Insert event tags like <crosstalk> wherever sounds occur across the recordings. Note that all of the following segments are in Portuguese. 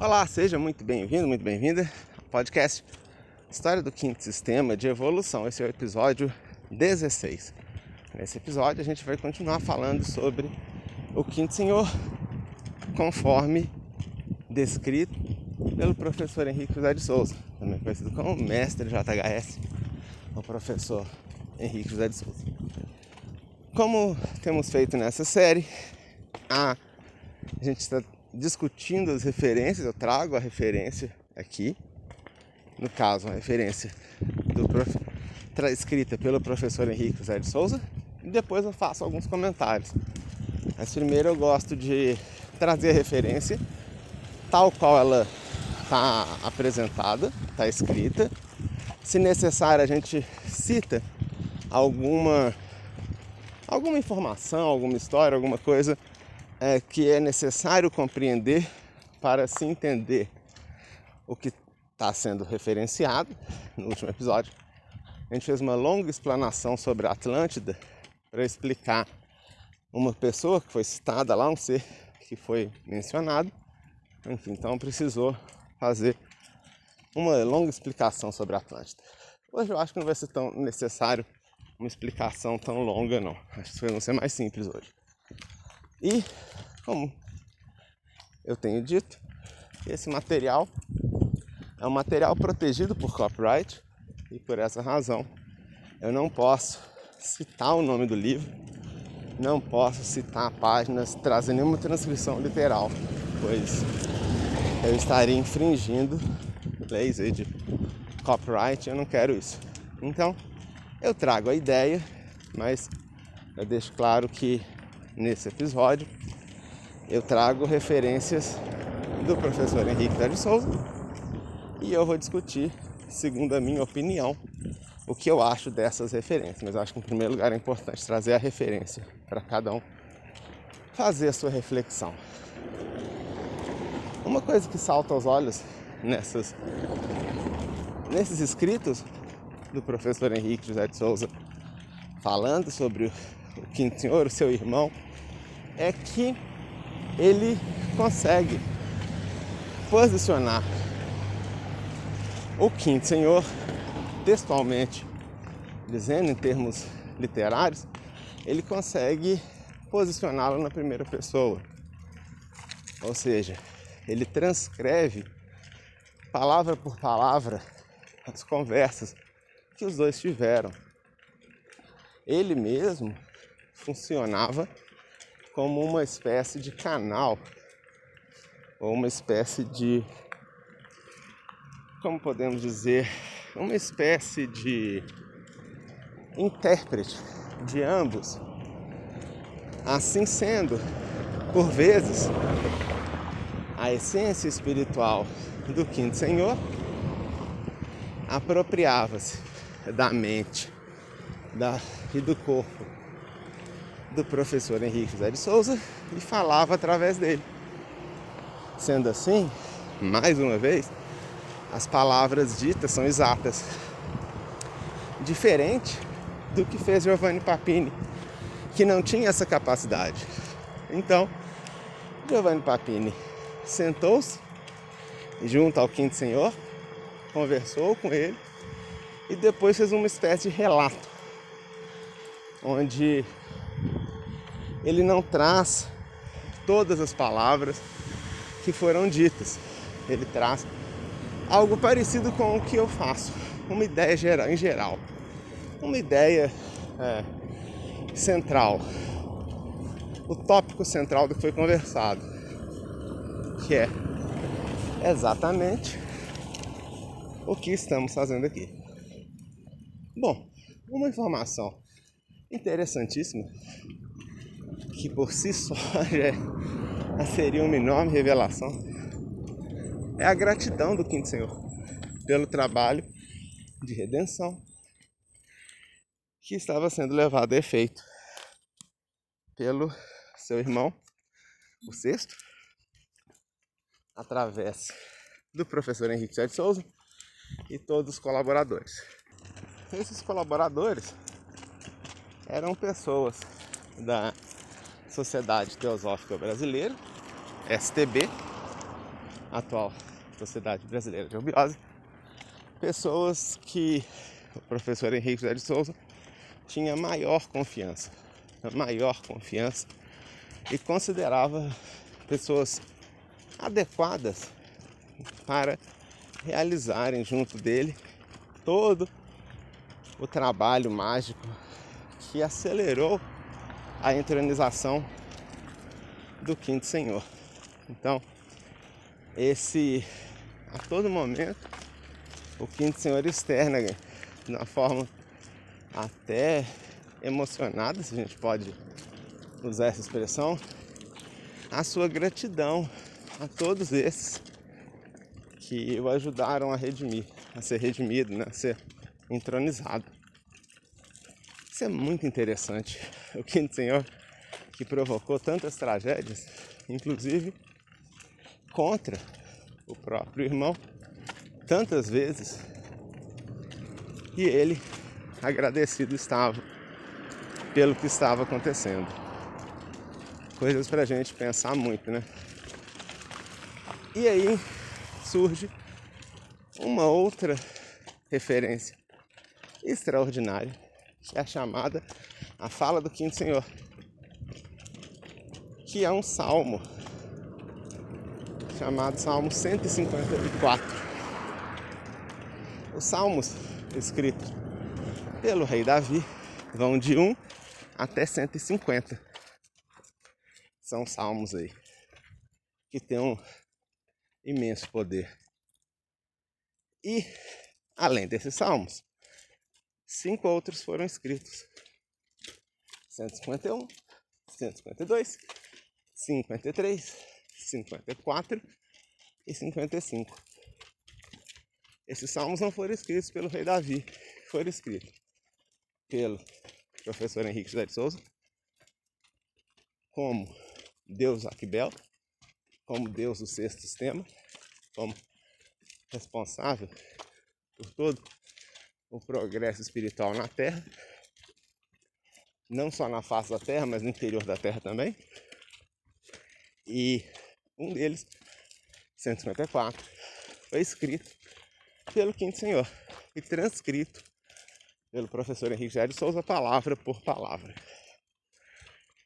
Olá, seja muito bem-vindo, muito bem-vinda ao podcast História do Quinto Sistema de Evolução. Esse é o episódio 16. Nesse episódio a gente vai continuar falando sobre o Quinto Senhor, conforme descrito pelo professor Henrique José de Souza, também conhecido como mestre JHS, o professor Henrique José de Souza. Como temos feito nessa série, a gente está discutindo as referências, eu trago a referência aqui, no caso, a referência prof... escrita pelo professor Henrique José de Souza, e depois eu faço alguns comentários. Mas primeiro eu gosto de trazer a referência tal qual ela está apresentada, está escrita. Se necessário, a gente cita alguma alguma informação, alguma história, alguma coisa é, que é necessário compreender para se entender o que está sendo referenciado no último episódio. A gente fez uma longa explanação sobre a Atlântida para explicar uma pessoa que foi citada lá, um ser que foi mencionado. Enfim, então precisou fazer uma longa explicação sobre a Atlântida. Hoje eu acho que não vai ser tão necessário uma explicação tão longa, não. Acho que vai ser mais simples hoje. E, como eu tenho dito, esse material é um material protegido por copyright e por essa razão eu não posso citar o nome do livro, não posso citar páginas, trazer nenhuma transcrição literal, pois eu estaria infringindo leis de copyright, eu não quero isso. Então, eu trago a ideia, mas eu deixo claro que nesse episódio eu trago referências do professor Henrique de Souza e eu vou discutir, segundo a minha opinião, o que eu acho dessas referências. Mas acho que em primeiro lugar é importante trazer a referência para cada um fazer a sua reflexão. Uma coisa que salta aos olhos nessas, nesses escritos do professor Henrique José de Souza falando sobre Quinto Senhor, o seu irmão, é que ele consegue posicionar o Quinto Senhor textualmente, dizendo em termos literários, ele consegue posicioná-lo na primeira pessoa. Ou seja, ele transcreve palavra por palavra as conversas que os dois tiveram. Ele mesmo funcionava como uma espécie de canal ou uma espécie de como podemos dizer, uma espécie de intérprete de ambos. Assim sendo, por vezes, a essência espiritual do Quinto Senhor apropriava-se da mente da, e do corpo do professor Henrique José de Souza e falava através dele. Sendo assim, mais uma vez, as palavras ditas são exatas. Diferente do que fez Giovanni Papini, que não tinha essa capacidade. Então, Giovanni Papini sentou-se junto ao Quinto Senhor, conversou com ele e depois fez uma espécie de relato, onde ele não traz todas as palavras que foram ditas. Ele traz algo parecido com o que eu faço, uma ideia geral, em geral, uma ideia é, central, o tópico central do que foi conversado, que é exatamente o que estamos fazendo aqui. Bom, uma informação interessantíssima que por si só <laughs> já seria uma enorme revelação, é a gratidão do Quinto Senhor pelo trabalho de redenção que estava sendo levado a efeito pelo seu irmão, o sexto, através do professor Henrique de Souza e todos os colaboradores. Esses colaboradores eram pessoas da Sociedade Teosófica Brasileira, STB, atual Sociedade Brasileira de Obiose, pessoas que o professor Henrique José de Souza tinha maior confiança, maior confiança e considerava pessoas adequadas para realizarem junto dele todo o trabalho mágico que acelerou a entronização do quinto senhor. Então, esse a todo momento o quinto senhor externa de uma forma até emocionada, se a gente pode usar essa expressão, a sua gratidão a todos esses que o ajudaram a redimir, a ser redimido, né? a ser entronizado. Isso é muito interessante. <laughs> O quinto senhor que provocou tantas tragédias, inclusive contra o próprio irmão, tantas vezes, e ele agradecido estava pelo que estava acontecendo. Coisas para a gente pensar muito, né? E aí surge uma outra referência extraordinária, que é a chamada a fala do quinto senhor, que é um salmo chamado Salmo 154. Os salmos escritos pelo rei Davi vão de 1 até 150. São salmos aí que tem um imenso poder. E, além desses salmos, cinco outros foram escritos: 151, 152, 53, 54 e 55. Esses salmos não foram escritos pelo rei Davi, foram escritos pelo professor Henrique José de Souza, como Deus Aquibel, como Deus do sexto sistema, como responsável por todo o progresso espiritual na Terra, não só na face da Terra, mas no interior da Terra também. E um deles, 154, foi escrito pelo Quinto Senhor e transcrito pelo professor Henrique José de Souza, palavra por palavra.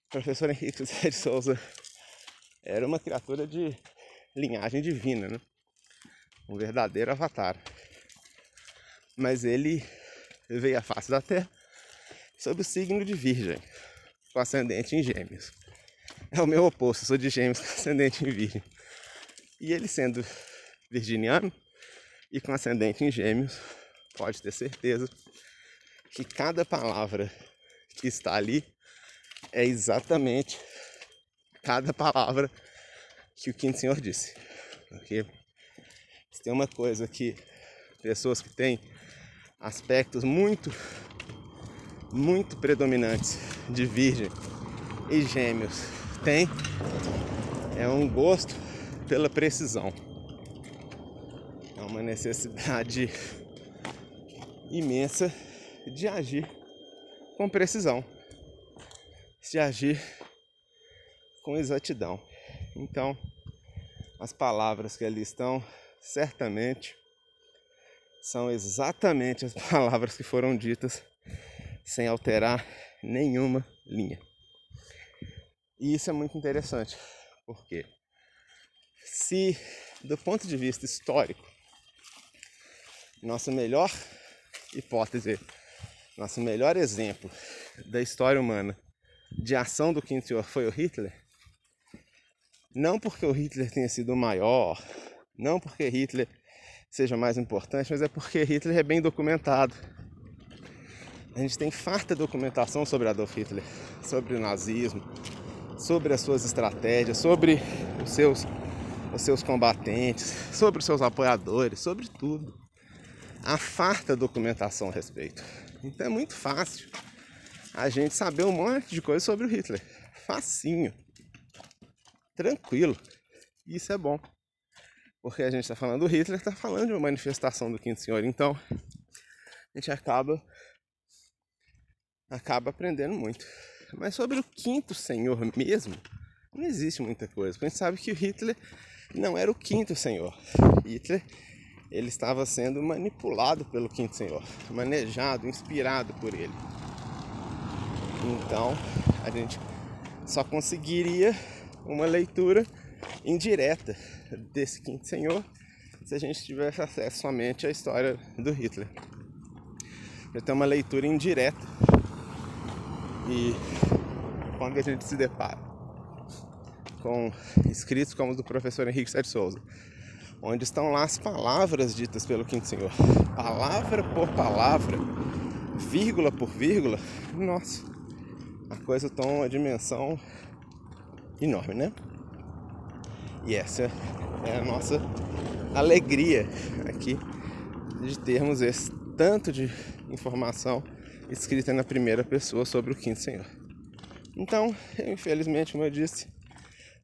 O professor Henrique José de Souza era uma criatura de linhagem divina, né? um verdadeiro avatar. Mas ele veio à face da Terra sob o signo de Virgem, com ascendente em Gêmeos. É o meu oposto, sou de Gêmeos <laughs> com ascendente em Virgem. E ele sendo virginiano e com ascendente em Gêmeos, pode ter certeza que cada palavra que está ali é exatamente cada palavra que o quinto senhor disse. Porque se tem uma coisa que pessoas que têm aspectos muito, muito predominantes de virgem e gêmeos têm, é um gosto pela precisão. É uma necessidade imensa de agir com precisão, de agir com exatidão. Então, as palavras que ali estão, certamente são exatamente as <laughs> palavras que foram ditas sem alterar nenhuma linha. E isso é muito interessante, porque se do ponto de vista histórico, nossa melhor hipótese, nosso melhor exemplo da história humana de ação do quinto senhor foi o Hitler, não porque o Hitler tenha sido o maior, não porque Hitler seja mais importante, mas é porque Hitler é bem documentado. A gente tem farta documentação sobre Adolf Hitler, sobre o nazismo, sobre as suas estratégias, sobre os seus, os seus combatentes, sobre os seus apoiadores, sobre tudo. Há farta documentação a respeito. Então é muito fácil a gente saber um monte de coisa sobre o Hitler. Facinho. Tranquilo. Isso é bom. Porque a gente está falando do Hitler, está falando de uma manifestação do Quinto Senhor. Então, a gente acaba acaba aprendendo muito. Mas sobre o Quinto Senhor mesmo, não existe muita coisa. A gente sabe que o Hitler não era o quinto senhor. Hitler ele estava sendo manipulado pelo quinto senhor, manejado, inspirado por ele. Então, a gente só conseguiria uma leitura indireta desse quinto senhor se a gente tivesse acesso somente à história do Hitler. Já tem uma leitura indireta. E quando a gente se depara com escritos como os do professor Henrique Sete Souza, onde estão lá as palavras ditas pelo quinto senhor, palavra por palavra, vírgula por vírgula, nossa, a coisa toma uma dimensão enorme, né? E essa é a nossa alegria aqui de termos esse tanto de informação escrita na primeira pessoa sobre o quinto senhor. Então, infelizmente, como eu disse,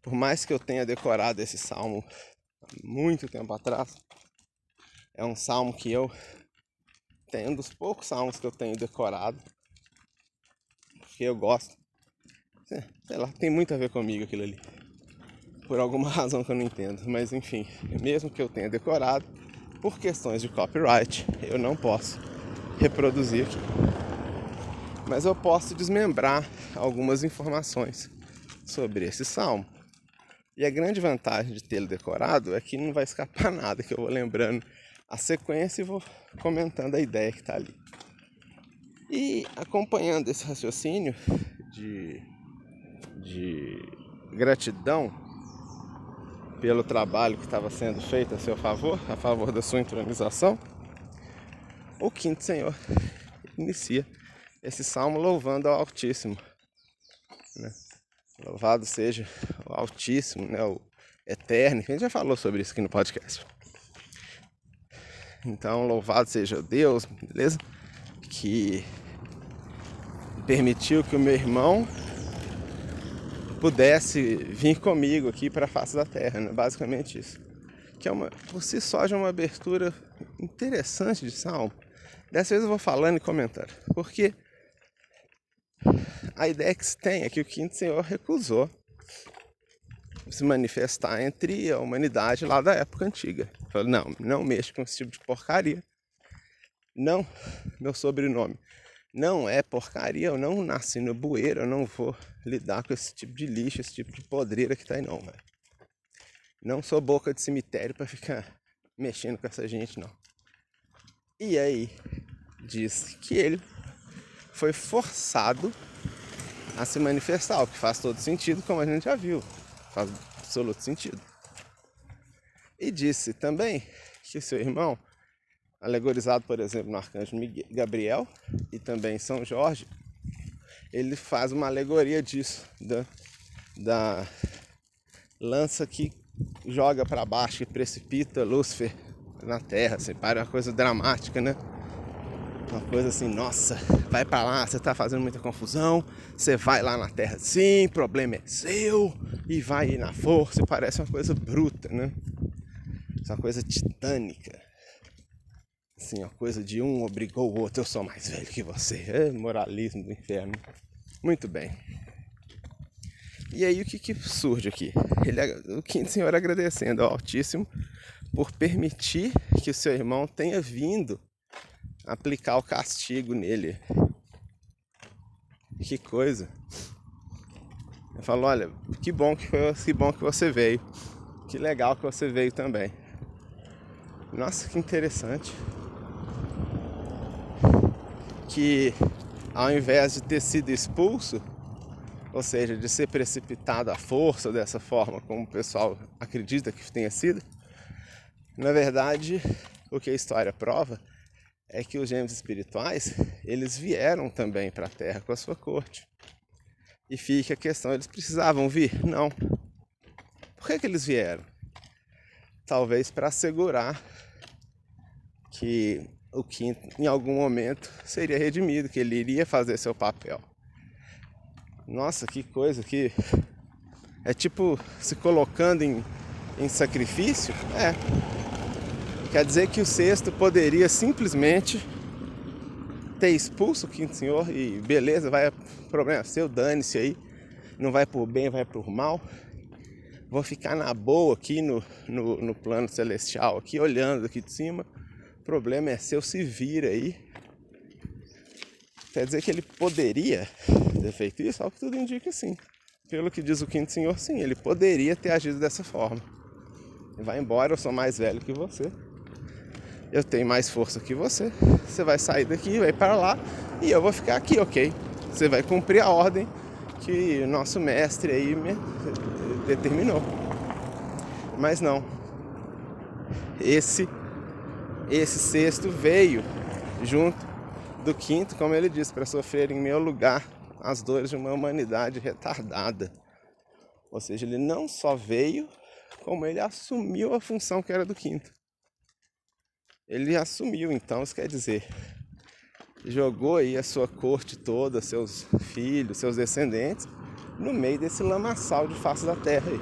por mais que eu tenha decorado esse salmo há muito tempo atrás, é um salmo que eu tenho um dos poucos salmos que eu tenho decorado, porque eu gosto. Sei lá, tem muito a ver comigo aquilo ali. Por alguma <laughs> razão que eu não entendo, mas enfim, mesmo que eu tenha decorado, por questões de copyright, eu não posso reproduzir aqui. Mas eu posso desmembrar algumas informações sobre esse salmo. E a grande vantagem de tê-lo decorado é que não vai escapar <laughs> nada, que eu vou lembrando a sequência e vou comentando a ideia que está ali. E acompanhando esse raciocínio de, de gratidão pelo trabalho que estava sendo feito a seu favor, a favor da sua entronização, o quinto Senhor inicia esse salmo louvando ao Altíssimo. Né? Louvado seja o Altíssimo, né? o Eterno, a gente já falou sobre isso aqui no podcast. Então, louvado seja Deus, beleza? Que permitiu que o meu irmão pudesse vir comigo aqui para a face da terra, né? basicamente isso. Que é uma, por si só já é uma abertura interessante de salmo. Dessa vez eu vou falando e comentando, porque a ideia que se tem é que o quinto senhor recusou se manifestar entre a humanidade lá da época antiga. Falou, não, não mexa com esse tipo de porcaria. Não, meu sobrenome não é porcaria, eu não nasci no bueiro, eu não vou lidar com esse tipo de lixo, esse tipo de podreira que tá aí não, velho. Não sou boca de cemitério para ficar <laughs> mexendo com essa gente não. E aí diz que ele foi forçado a se manifestar, o que faz todo sentido, como a gente já viu. Faz absoluto sentido. E disse também que seu irmão alegorizado, por exemplo, no arcanjo Gabriel e também São Jorge, ele faz uma alegoria disso, da, da lança que joga para baixo e precipita Lúcifer na terra, assim, para uma coisa dramática, né? Uma coisa assim, nossa, vai para lá, você tá fazendo muita confusão, você vai lá na terra sim, problema é seu, e vai na força, parece uma coisa bruta, né? Uma coisa titânica. Assim, a coisa de um obrigou o outro, eu sou mais velho que você. É moralismo do inferno. Muito bem. E aí o que, que surge aqui? Ele, o quinto senhor agradecendo ao Altíssimo por permitir que o seu irmão tenha vindo aplicar o castigo nele. Que coisa. Eu falo, olha, que bom que foi, que bom que você veio. Que legal que você veio também. Nossa, que interessante que ao invés de ter sido expulso, ou seja, de ser precipitado à força dessa forma, como o pessoal acredita que tenha sido, na verdade, o que a história prova é que os gêmeos espirituais, eles vieram também para a Terra com a sua corte. E fica a questão, eles precisavam vir? Não. Por que, que eles vieram? Talvez para assegurar que o quinto, em algum momento, seria redimido, que ele iria fazer seu papel. Nossa, que coisa que é tipo se colocando em, em sacrifício? É. Quer dizer que o sexto poderia simplesmente ter expulso o quinto senhor e beleza, vai problema seu, dane-se aí, não vai por bem, vai por mal. vou ficar na boa aqui no, no, no plano celestial, aqui olhando aqui de cima. Problema é seu, se vira aí. Quer dizer que ele poderia ter feito isso? Algo que tudo indica sim. Pelo que diz o quinto senhor, sim, ele poderia ter agido dessa forma. Vai embora, eu sou mais velho que você. Eu tenho mais força que você. Você vai sair daqui, vai para lá e eu vou ficar aqui, ok? Você vai cumprir a ordem que o nosso mestre aí me determinou. Mas não. Esse esse sexto veio junto do quinto, como ele disse, para sofrer em meu lugar as dores de uma humanidade retardada. Ou seja, ele não só veio, como ele assumiu a função que era do quinto. Ele assumiu, então, isso quer dizer, jogou aí a sua corte toda, seus filhos, seus descendentes, no meio desse lamaçal de face da terra aí.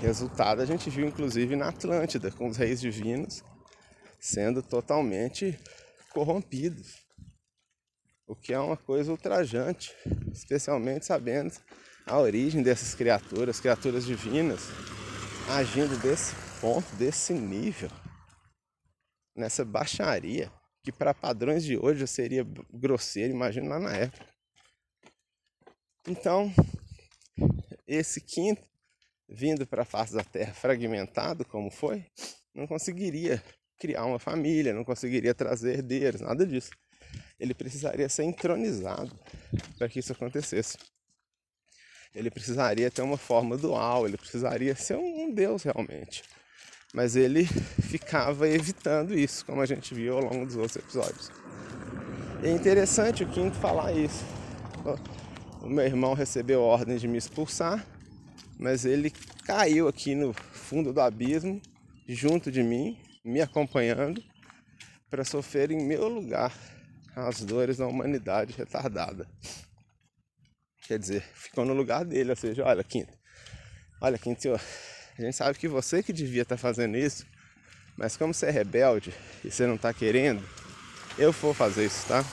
Resultado a gente viu inclusive na Atlântida, com os reis divinos sendo totalmente corrompidos. O que é uma coisa ultrajante, especialmente sabendo a origem dessas criaturas, criaturas divinas, agindo desse ponto, desse nível, nessa baixaria que para padrões de hoje seria grosseiro, imagina lá na época. Então, esse quinto, vindo para a face da Terra fragmentado como foi, não conseguiria criar uma família, não conseguiria trazer herdeiros, nada disso. Ele precisaria ser entronizado para que isso acontecesse. Ele precisaria ter uma forma dual, ele precisaria ser um deus realmente mas ele ficava evitando isso, como a gente viu ao longo dos outros episódios. E é interessante o Quinto falar isso. O meu irmão recebeu ordem de me expulsar, mas ele caiu aqui no fundo do abismo, junto de mim, me acompanhando, para sofrer em meu lugar as dores da humanidade retardada. Quer dizer, ficou no lugar dele, ou seja, olha, Quinto, olha, Quinto, senhor, a gente sabe que você que devia estar tá fazendo isso, mas como você é rebelde e você não está querendo, eu vou fazer isso, tá?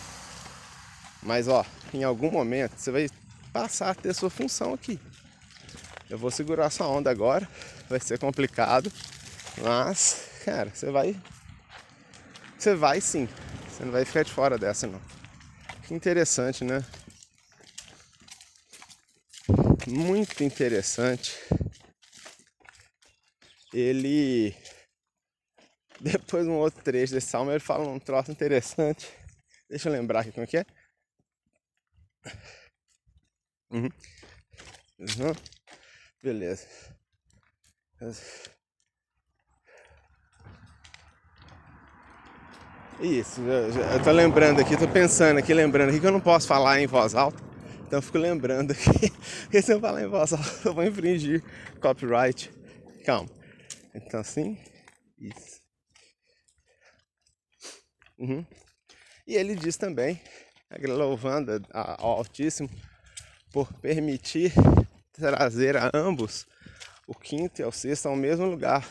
Mas ó, em algum momento você vai passar a ter sua função aqui. Eu vou segurar sua onda agora, vai ser complicado, mas, cara, você vai. Você vai sim. Você não vai ficar de fora dessa não. Que interessante, né? Muito interessante ele depois um outro trecho desse salmo ele fala um troço interessante. Deixa eu lembrar aqui como é que é. Uhum. Uhum. Beleza. Isso, eu, tô lembrando aqui, tô pensando aqui, lembrando aqui que eu não posso falar em voz alta. Então eu fico lembrando aqui, <laughs> porque se eu falar em voz alta eu vou infringir copyright. Calma. Então assim, isso. Uhum. E ele diz também, louvando ao Altíssimo por permitir trazer a ambos o quinto e o sexto ao mesmo lugar,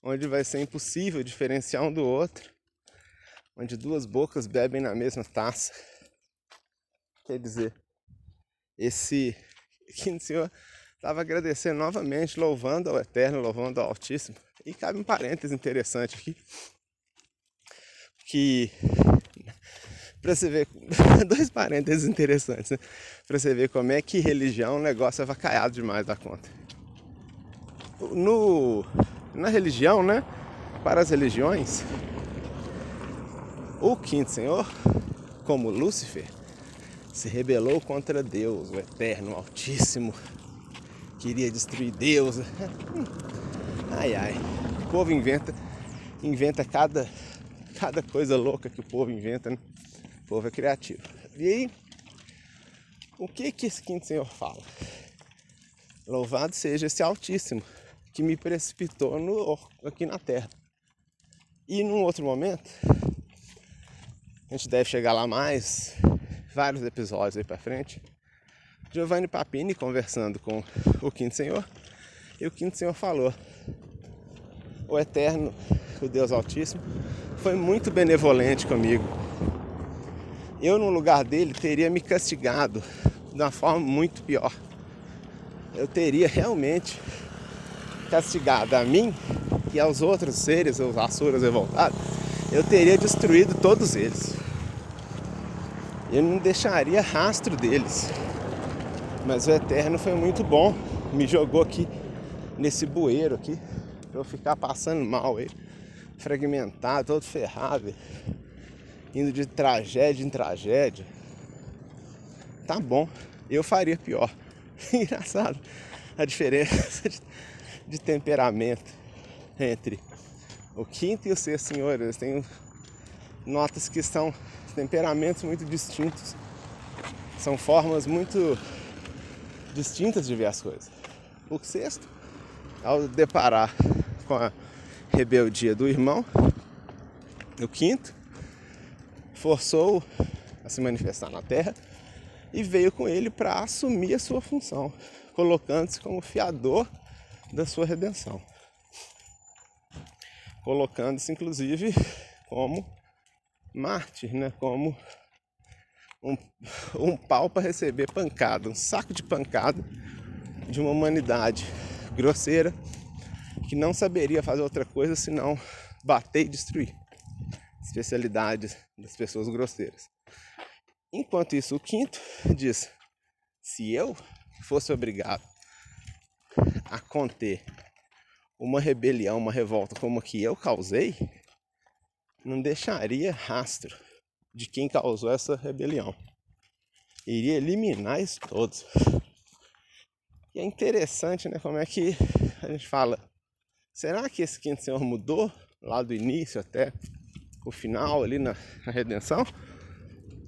onde vai ser impossível diferenciar um do outro, onde duas bocas bebem na mesma taça. Quer dizer, esse <laughs> quinto senhor Estava agradecendo novamente, louvando ao Eterno, louvando ao Altíssimo. E cabe um parênteses interessante aqui. Que <laughs> para você ver <laughs> dois parênteses interessantes, né? Para você ver como é que religião é negócio avacaiado demais da conta. No na religião, né? Para as religiões, o quinto senhor, como Lúcifer, se rebelou contra Deus, o Eterno, o Altíssimo, queria destruir Deus. <laughs> Ai ai, o povo inventa, inventa cada, cada coisa louca que o povo inventa, né? O povo é criativo. E aí, o que que esse quinto senhor fala? Louvado seja esse Altíssimo que me precipitou no, aqui na terra. E num outro momento, a gente deve chegar lá mais, vários episódios aí pra frente Giovanni Papini conversando com o Quinto Senhor, e o Quinto Senhor falou: O Eterno, o Deus Altíssimo, foi muito benevolente comigo. Eu, no lugar dele, teria me castigado de uma forma muito pior. eu teria realmente castigado a mim e aos outros seres, os asuras revoltados, eu teria destruído todos eles. Eu não deixaria rastro deles. Mas o Eterno foi muito bom. Me jogou aqui nesse bueiro aqui. Pra eu ficar passando mal aí. Fragmentado, todo ferrado. Indo de tragédia em tragédia. Tá bom. Eu faria pior. <laughs> Engraçado a diferença de, de temperamento entre o quinto e o sexto senhor. Eles têm notas que são temperamentos muito distintos. São formas muito distintas de ver as coisas. O sexto, ao deparar com a rebeldia do irmão, o quinto, forçou a se manifestar na terra e veio com ele para assumir a sua função, colocando-se como fiador da sua redenção. Colocando-se, inclusive, como mártir, né? como um, um pau para receber pancada, um saco de pancada de uma humanidade grosseira que não saberia fazer outra coisa senão bater e destruir. Especialidade das pessoas grosseiras. Enquanto isso, o quinto diz: se eu fosse obrigado a conter uma rebelião, uma revolta como a que eu causei, não deixaria rastro de quem causou essa rebelião. Iria eliminar isso todos. E é interessante, né? Como é que a gente fala. Será que esse quinto senhor mudou lá do início até o final ali na, na redenção?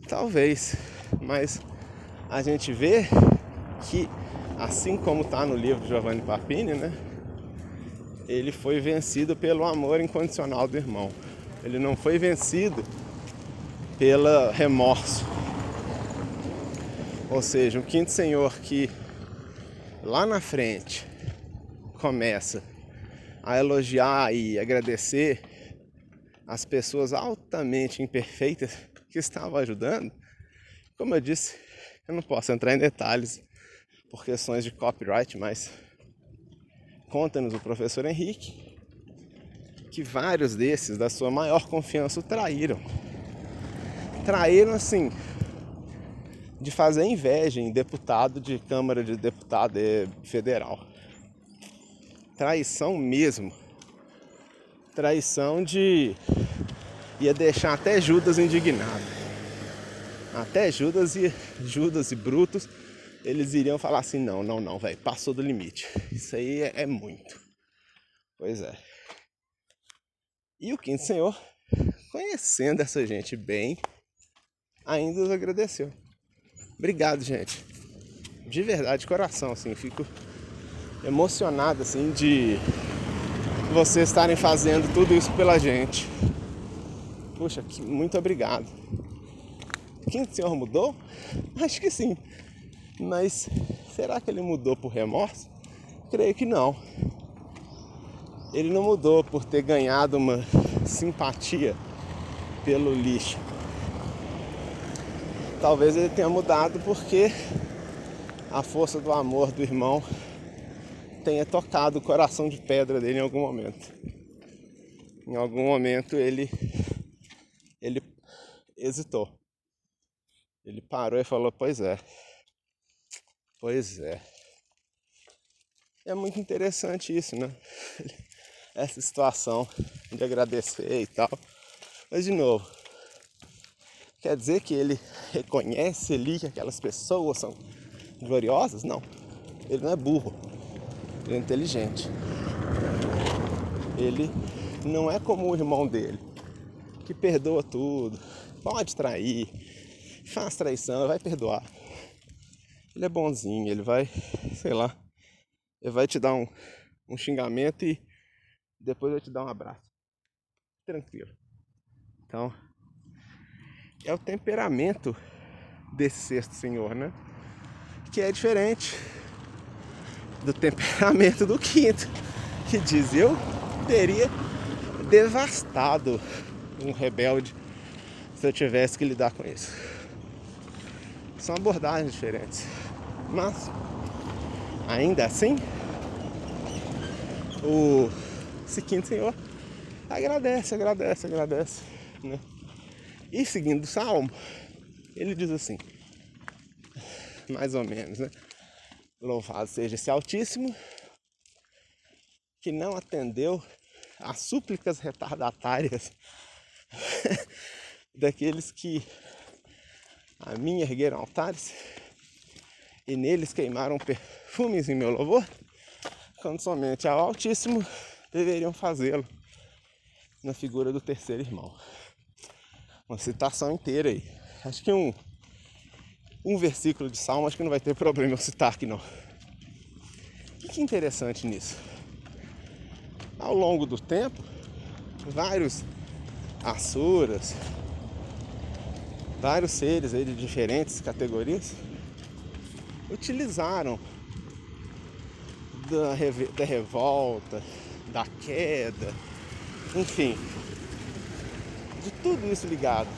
Talvez, mas a gente vê que assim como está no livro de Giovanni Papini, né? Ele foi vencido pelo amor incondicional do irmão. Ele não foi vencido pelo remorso. Ou seja, o quinto senhor que lá na frente começa a elogiar e agradecer as pessoas altamente imperfeitas que estavam ajudando, como eu disse, eu não posso entrar em detalhes por questões de copyright, mas conta-nos o professor Henrique que vários desses da sua maior confiança o traíram. Traíram assim, de fazer inveja em deputado de Câmara de Deputado Federal. Traição mesmo. Traição de. ia deixar até Judas indignado. Até Judas e Judas e Brutus, eles iriam falar assim: não, não, não, velho, passou do limite. Isso aí é, é muito. Pois é. E o quinto senhor, conhecendo essa gente bem, ainda os agradeceu. Obrigado, gente. De verdade, de coração, assim, fico emocionado, assim, de vocês estarem fazendo tudo isso pela gente. Puxa, muito obrigado. Quinto senhor mudou? Acho que sim. Mas será que ele mudou por remorso? Creio que não ele não mudou por ter ganhado uma simpatia pelo lixo. Talvez ele tenha mudado porque a força do amor do irmão tenha tocado o coração de pedra dele em algum momento. Em algum momento ele ele hesitou. Ele parou e falou: "Pois é. Pois é. É muito interessante isso, né? <laughs> essa situação de agradecer e tal. Mas de novo, quer dizer que ele reconhece ali que aquelas pessoas são gloriosas? Não. Ele não é burro. Ele é inteligente. Ele não é como o irmão dele, que perdoa tudo, pode trair, faz traição, vai perdoar. Ele é bonzinho, ele vai, <laughs> sei lá, ele vai te dar um, um xingamento e depois eu te dar um abraço. Tranquilo. Então, é o temperamento desse sexto senhor, né? Que é diferente do temperamento do quinto, que diz: Eu teria devastado um rebelde se eu tivesse que lidar com isso. São abordagens diferentes. Mas Ainda assim, o esse quinto senhor agradece, agradece, agradece. Né? E seguindo o salmo, ele diz assim, mais ou menos, né? Louvado seja esse Altíssimo, que não atendeu às súplicas retardatárias <laughs> daqueles que a mim ergueram altares e neles queimaram perfumes em meu louvor, quando somente ao Altíssimo deveriam fazê-lo na figura do terceiro irmão. Uma citação inteira aí. Acho que um, um versículo de Salmo, acho que não vai ter problema eu citar aqui não. O que, é interessante nisso? Ao longo do tempo, vários asuras, vários seres aí de diferentes categorias utilizaram da, da revolta, da queda, enfim, de tudo isso ligado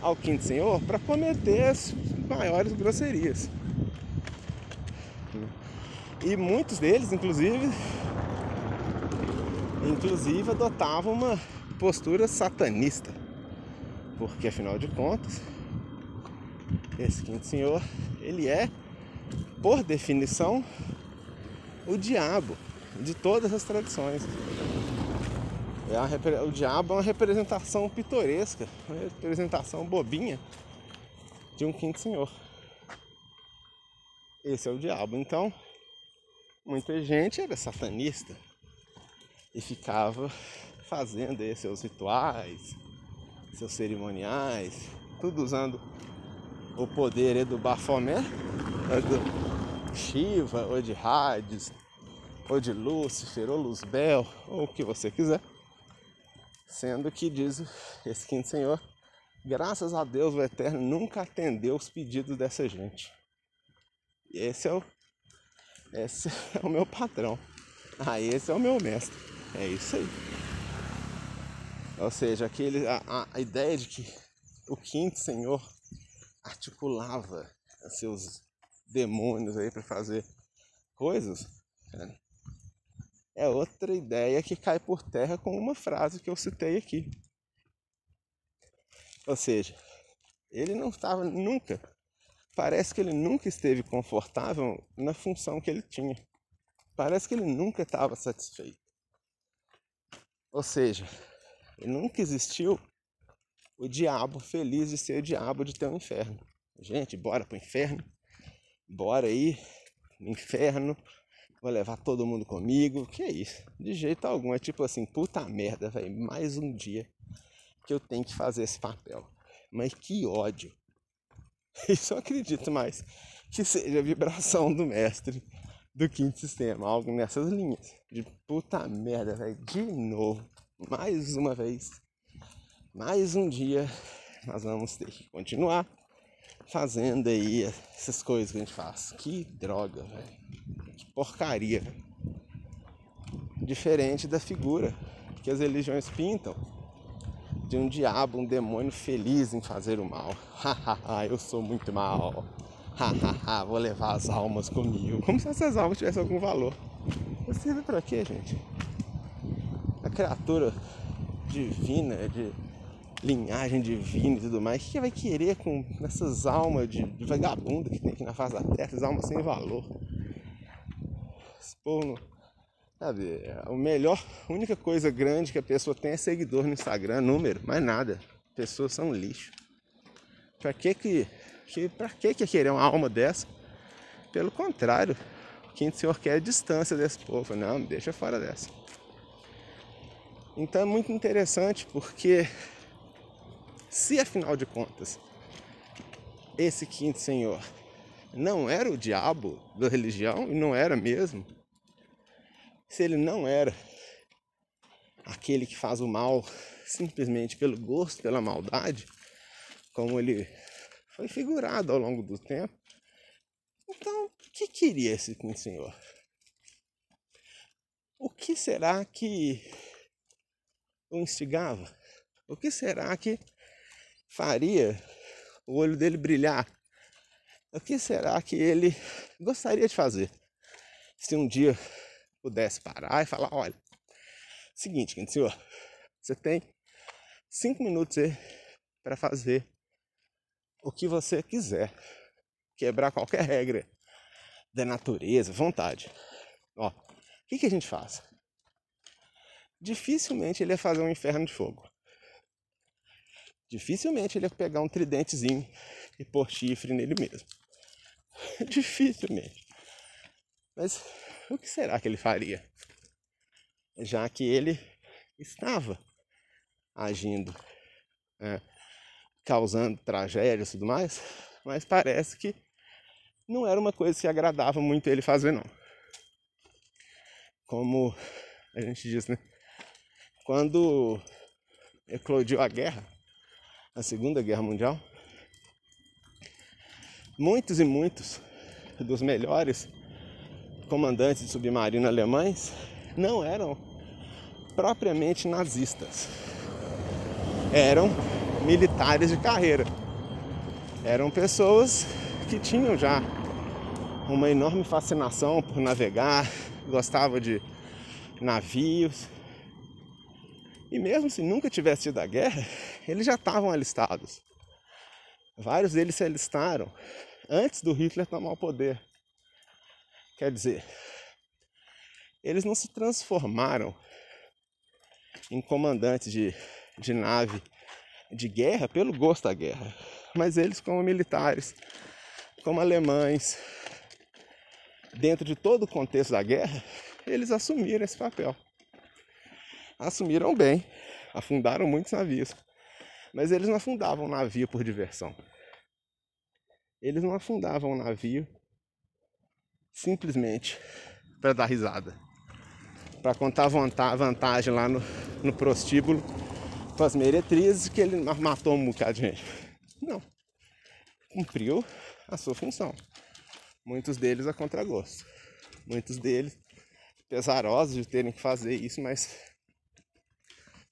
ao quinto senhor para cometer as maiores grosserias. E muitos deles, inclusive, inclusive adotavam uma postura satanista. Porque afinal de contas, esse quinto senhor, ele é, por definição, o diabo de todas as tradições. É o diabo é uma representação pitoresca, uma representação bobinha de um quinto senhor. Esse é o diabo. Então, muita gente era satanista e ficava fazendo aí seus rituais, seus cerimoniais, tudo usando o poder do Bafomé, do Shiva, ou de Hades, ou de Lúcifer, ou Luzbel, ou o que você quiser. Sendo que diz esse quinto senhor, graças a Deus o Eterno nunca atendeu os pedidos dessa gente. E esse é o, esse <laughs> é o meu patrão. Ah, esse é o meu mestre. É isso aí. Ou seja, aquele, a, a ideia de que o quinto senhor articulava seus demônios aí para fazer coisas, é outra ideia que cai por terra com uma frase que eu citei aqui. Ou seja, ele não estava nunca, parece que ele nunca esteve confortável na função que ele tinha. Parece que ele nunca estava satisfeito. Ou seja, nunca existiu o diabo feliz de ser o diabo de ter um inferno. Gente, bora pro inferno. Bora aí, no inferno vou levar todo mundo comigo. Que é isso? De jeito algum. É tipo assim, puta merda, velho. Mais um dia que eu tenho que fazer esse papel. Mas que ódio. <laughs> Isso eu acredito mais que seja a vibração do mestre do quinto sistema. Algo nessas linhas. De puta merda, velho. De novo. Mais uma vez. Mais um dia. Nós vamos ter que continuar fazendo aí essas coisas que a gente faz. Que droga, velho porcaria. Diferente da figura que as religiões pintam de um diabo, um demônio feliz em fazer o mal. <laughs> Hahaha, eu sou muito mal. Hahaha, vou levar as almas comigo. Como se essas almas tivessem algum valor. Serve pra quê, gente? A criatura divina, de linhagem divina e tudo mais, que vai querer com essas almas de, vagabundo que tem aqui na face da terra, essas almas sem valor? Esse povo não. Sabe, o melhor, a única coisa grande que a pessoa tem é seguidor no Instagram, número, mais nada. Pessoas são lixo. Pra que que. que pra que que querer uma alma dessa? Pelo contrário, o senhor quer é distância desse povo. Não, me deixa fora dessa. Então é muito interessante porque se afinal de contas esse quinto senhor não era o diabo da religião, e não era mesmo, se ele não era aquele que faz o mal simplesmente pelo gosto, pela maldade, como ele foi figurado ao longo do tempo, então o que queria esse senhor? O que será que o instigava? O que será que faria o olho dele brilhar o que será que ele gostaria de fazer? se um dia pudesse parar e falar, olha, seguinte, senhor, você tem cinco minutos para fazer o que você quiser, quebrar qualquer regra da natureza, vontade. Ó, o que, que a gente faz? Dificilmente ele ia fazer um inferno de fogo. Dificilmente ele ia pegar um tridentezinho e pôr chifre nele mesmo. <laughs> Dificilmente. Mas o que será que ele faria? Já que ele estava agindo, é, causando tragédias e tudo mais, mas parece que não era uma coisa que agradava muito ele fazer, não. Como a gente diz, né? Quando eclodiu a guerra, a Segunda Guerra Mundial, muitos e muitos dos melhores comandantes de submarino alemães não eram propriamente nazistas. Eram militares de carreira. Eram pessoas que tinham já uma enorme fascinação por navegar, gostavam de navios. E mesmo se nunca tivesse tido a guerra, <laughs> eles já estavam alistados. Vários deles se alistaram antes do Hitler tomar o poder. Quer dizer, eles não se transformaram em comandantes de, de nave de guerra pelo gosto da guerra, mas eles, como militares, como alemães, dentro de todo o contexto da guerra, eles assumiram esse papel. Assumiram bem, afundaram muitos navios, mas eles não afundavam navio por diversão. Eles não afundavam navio simplesmente para dar risada, para contar vantagem lá no, no prostíbulo com as meretrizes que ele matou um bocado de gente. Não. Cumpriu a sua função. Muitos deles a contragosto. Muitos deles pesarosos de terem que fazer isso, mas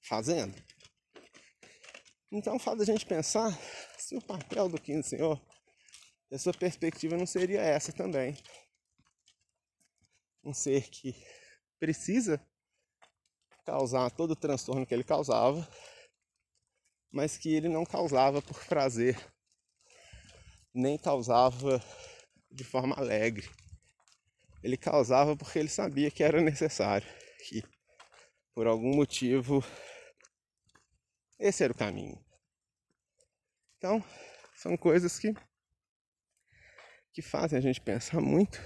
fazendo. Então faz a gente pensar se o papel do quinto senhor, a sua perspectiva não seria essa também um ser que precisa causar todo o transtorno que ele causava, mas que ele não causava por prazer, nem causava de forma alegre. Ele causava porque ele sabia que era necessário, que por algum motivo esse era o caminho. Então, são coisas que que fazem a gente pensar muito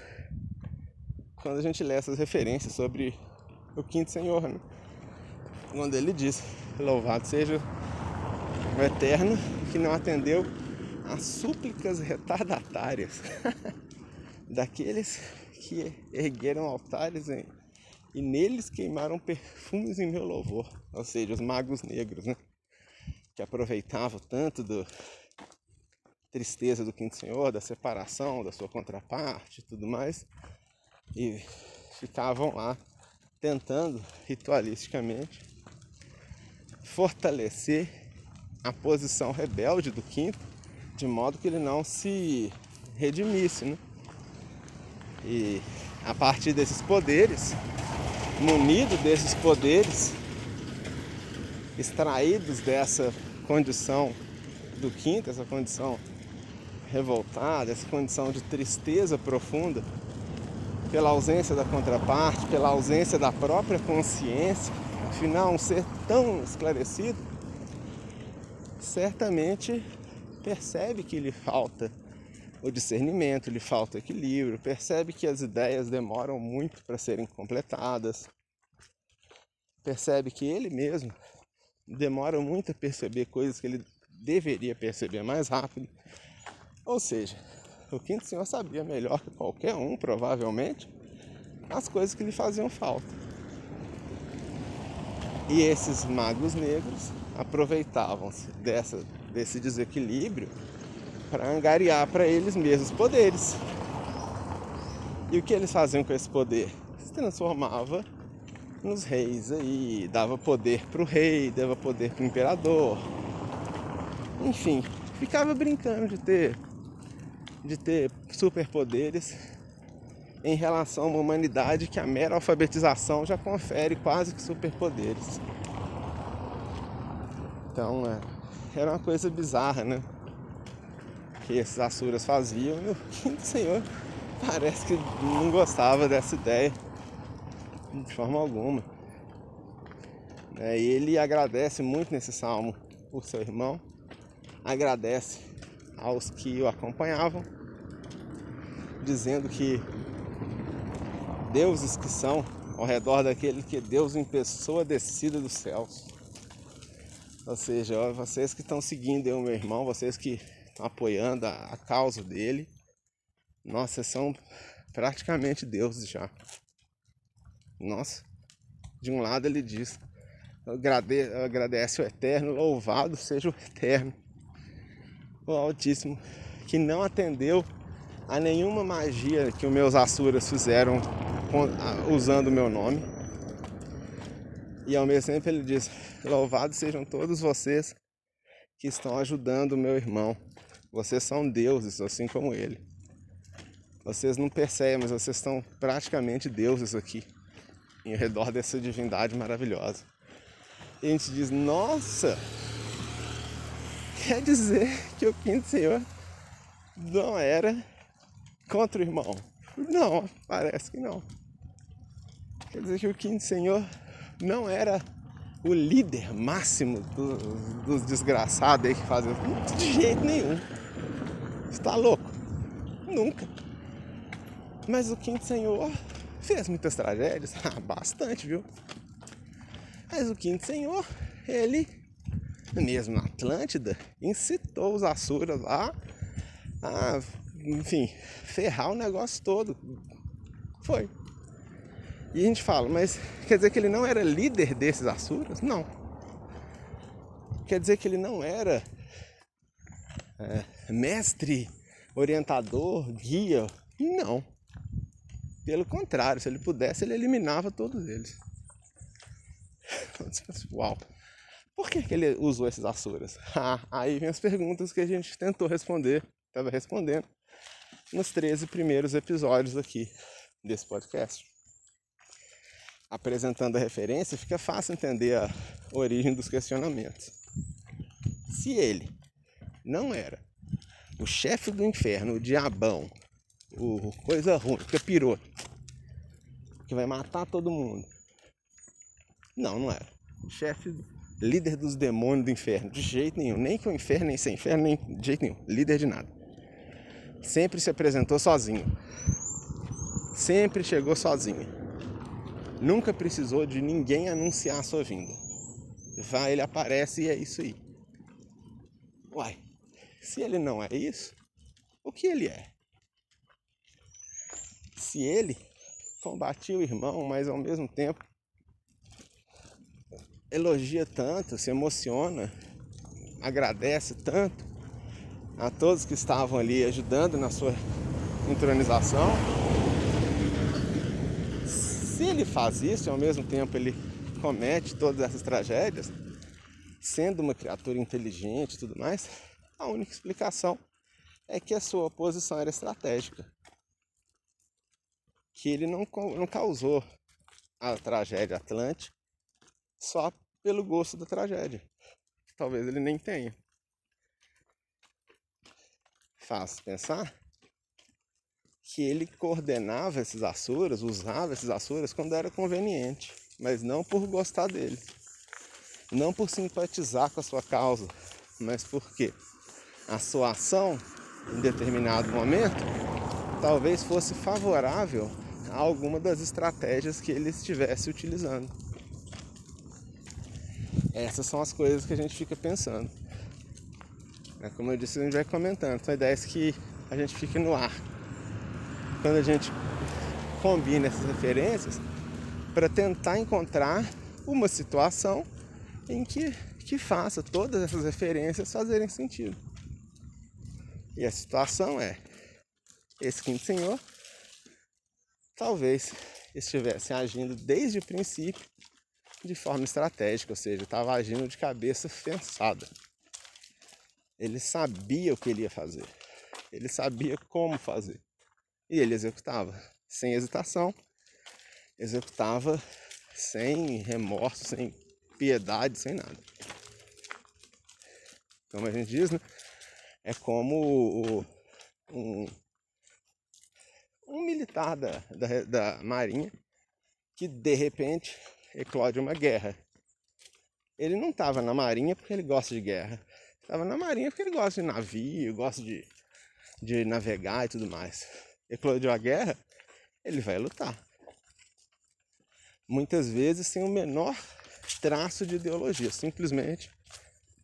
quando a gente lê essas referências sobre o quinto Senhor, né? quando ele diz: Louvado seja o Eterno que não atendeu às súplicas retardatárias <laughs> daqueles que ergueram altares em, e neles queimaram perfumes em meu louvor, ou seja, os magos negros, né? que aproveitavam tanto do tristeza do quinto senhor, da separação da sua contraparte e tudo mais, e ficavam lá tentando ritualisticamente fortalecer a posição rebelde do quinto, de modo que ele não se redimisse. Né? E a partir desses poderes, munido desses poderes, extraídos dessa condição do quinto, essa condição revoltada, essa condição de tristeza profunda, pela ausência da contraparte, pela ausência da própria consciência, afinal, um ser tão esclarecido, certamente percebe que lhe falta o discernimento, lhe falta equilíbrio, percebe que as ideias demoram muito para serem completadas, percebe que ele mesmo demora muito a perceber coisas que ele deveria perceber mais rápido. Ou seja, o quinto senhor sabia melhor que qualquer um, provavelmente, as coisas que lhe faziam falta. E esses magos negros aproveitavam-se desse desequilíbrio para angariar para eles mesmos poderes. E o que eles faziam com esse poder? Se transformava nos reis aí, dava poder para o rei, dava poder para o imperador. Enfim, ficava brincando de ter de ter superpoderes em relação a uma humanidade que a mera alfabetização já confere quase que superpoderes. Então, é, era uma coisa bizarra, né? Que esses Asuras faziam e o Senhor parece que não gostava dessa ideia de forma alguma. É, e ele agradece muito nesse salmo por seu irmão, agradece aos que o acompanhavam, dizendo que deuses que são ao redor daquele que Deus em pessoa descida dos céus. Ou seja, vocês que estão seguindo o meu irmão, vocês que apoiando a, a causa dele, nossa, são praticamente deuses já. Nossa, de um lado ele diz, agradece o Eterno, louvado seja o Eterno, o Altíssimo, que não atendeu a nenhuma magia que os meus Asuras fizeram usando o meu nome. E ao mesmo tempo ele diz: Louvado sejam todos vocês que estão ajudando o meu irmão. Vocês são deuses, assim como ele. Vocês não percebem, mas vocês estão praticamente deuses aqui, em redor dessa divindade maravilhosa. E a gente diz: Nossa, quer dizer que o quinto senhor não era contra o irmão? Não, parece que não. Quer dizer que o quinto senhor não era o líder máximo dos, dos desgraçados aí que fazem. De jeito nenhum. Está louco? Nunca. Mas o quinto senhor fez muitas tragédias. <laughs> Ah, bastante, viu? Mas o quinto senhor, ele, mesmo na Atlântida, incitou os Asuras lá a, enfim, ferrar o negócio todo. Foi. E a gente fala, mas quer dizer que ele não era líder desses Asuras? Não. Quer dizer que ele não era é, mestre, orientador, guia? Não. Pelo contrário, se ele pudesse, ele eliminava todos eles. <laughs> Uau! Por que, que ele usou esses Asuras? <laughs> Ah, aí vem as perguntas que a gente tentou responder, estava respondendo nos 13 primeiros episódios aqui desse podcast apresentando a referência, fica fácil entender a origem dos questionamentos. Se ele não era o chefe do inferno, o diabão, o coisa ruim, o capiroto, que vai matar todo mundo. Não, não era. O chefe, líder dos demônios do inferno, de jeito nenhum. Nem com o inferno, nem sem inferno, nem de jeito nenhum. Líder de nada. Sempre se apresentou sozinho. Sempre chegou sozinho nunca precisou de ninguém anunciar a sua vinda. Vai, ele aparece e é isso aí. Uai, se ele não é isso, o que ele é? Se ele combatia o irmão, mas ao mesmo tempo elogia tanto, se emociona, agradece tanto a todos que estavam ali ajudando na sua entronização, se ele faz isso e ao mesmo tempo ele comete todas essas tragédias, sendo uma criatura inteligente e tudo mais, a única explicação é que a sua posição era estratégica. Que ele não, não causou a tragédia Atlante só pelo gosto da tragédia. Talvez ele nem tenha. Faz pensar que ele coordenava esses Asuras, usava esses Asuras quando era conveniente, mas não por gostar dele, não por simpatizar com a sua causa, mas porque a sua ação em determinado momento talvez fosse favorável a alguma das estratégias que ele estivesse utilizando. Essas são as coisas que a gente fica pensando. É, como eu disse, a gente vai comentando. São ideias que a gente fica no ar quando a gente combina essas referências para tentar encontrar uma situação em que, que faça todas essas referências fazerem sentido. E a situação é: esse quinto senhor talvez estivesse agindo desde o princípio de forma estratégica, ou seja, estava agindo de cabeça pensada. Ele sabia o que ele ia fazer, ele sabia como fazer e ele executava, sem hesitação, executava sem remorso, sem piedade, sem nada. Como a gente diz, né? É como um, um militar da, da, da Marinha que de repente eclode uma guerra. Ele não estava na Marinha porque ele gosta de guerra. Estava na Marinha porque ele gosta de navio, gosta de, de navegar e tudo mais. Eclodiu a guerra, ele vai lutar. Muitas vezes sem o menor traço de ideologia, simplesmente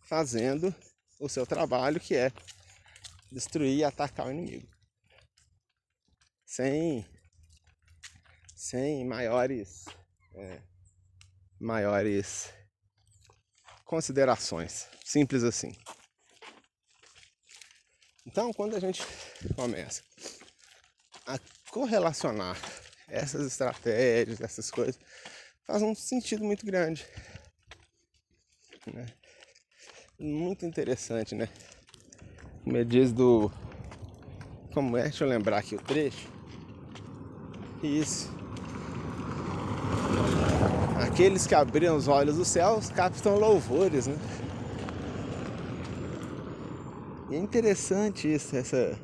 fazendo o seu trabalho que é destruir e atacar o inimigo. Sem, sem maiores, é, maiores considerações. Simples assim. Então, quando a gente começa a correlacionar essas estratégias, essas coisas, faz um sentido muito grande. Né? Muito interessante, né? Como diz do. Como é? Deixa eu lembrar aqui o trecho. Isso. Aqueles que abriram os olhos do céu captam louvores, né? E é interessante isso, essa.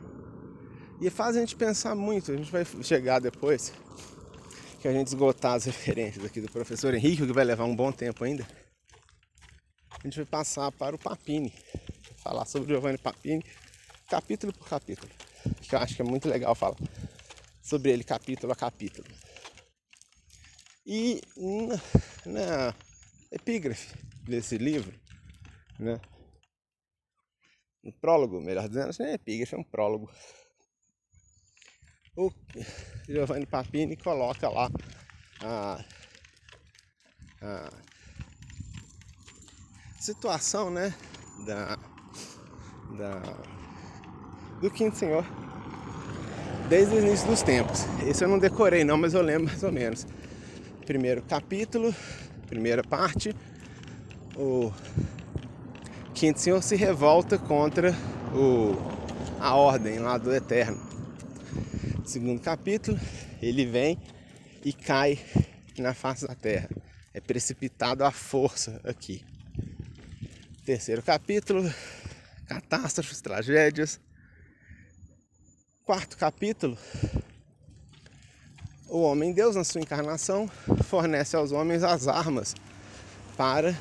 E faz a gente pensar muito. A gente vai chegar depois que a gente esgotar as referências aqui do professor Henrique, que vai levar um bom tempo ainda. A gente vai passar para o Papini, falar sobre Giovanni Papini, capítulo por capítulo. Que eu acho que é muito legal falar sobre ele capítulo a capítulo. E na, na epígrafe desse livro, né? No prólogo, melhor dizendo, não é epígrafe, é um prólogo. O Giovanni Papini coloca lá a, a situação, né, da, da, do Quinto Senhor desde o início dos tempos. Esse eu não decorei não, mas eu lembro mais ou menos primeiro capítulo, primeira parte, o quinto senhor se revolta contra o, a ordem lá do Eterno. Segundo capítulo, ele vem e cai na face da terra. É precipitado à força aqui. Terceiro capítulo, catástrofes, tragédias. Quarto capítulo, o homem Deus, na sua encarnação, fornece aos homens as armas para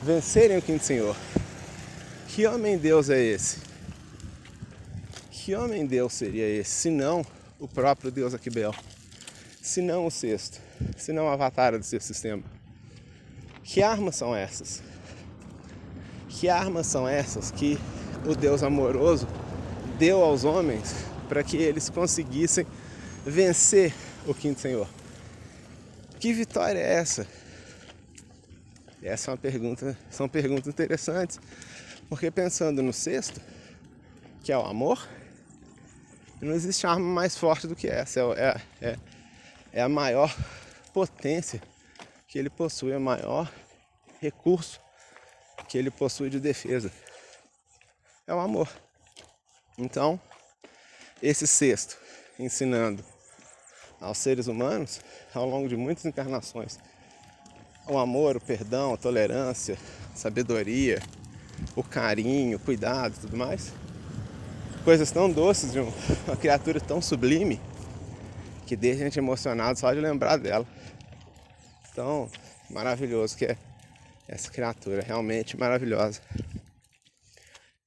vencerem o quinto Senhor. Que homem Deus é esse? Que homem Deus seria esse? Se não o próprio Deus Aquibel, se não o sexto, se não a avatar do sexto sistema. Que armas são essas? Que armas são essas que o Deus amoroso deu aos homens para que eles conseguissem vencer o quinto Senhor? Que vitória é essa? Essa é uma pergunta, são perguntas interessantes, porque pensando no sexto, que é o amor, não existe arma mais forte do que essa. É, é, é a maior potência que ele possui, é o maior recurso que ele possui de defesa. É o amor. Então, esse sexto, ensinando aos seres humanos ao longo de muitas encarnações. O amor, o perdão, a tolerância, a sabedoria, o carinho, o cuidado e tudo mais. Coisas tão doces de <laughs> uma criatura tão sublime que deixa a gente emocionado só de lembrar dela. Tão maravilhoso que é essa criatura, realmente maravilhosa.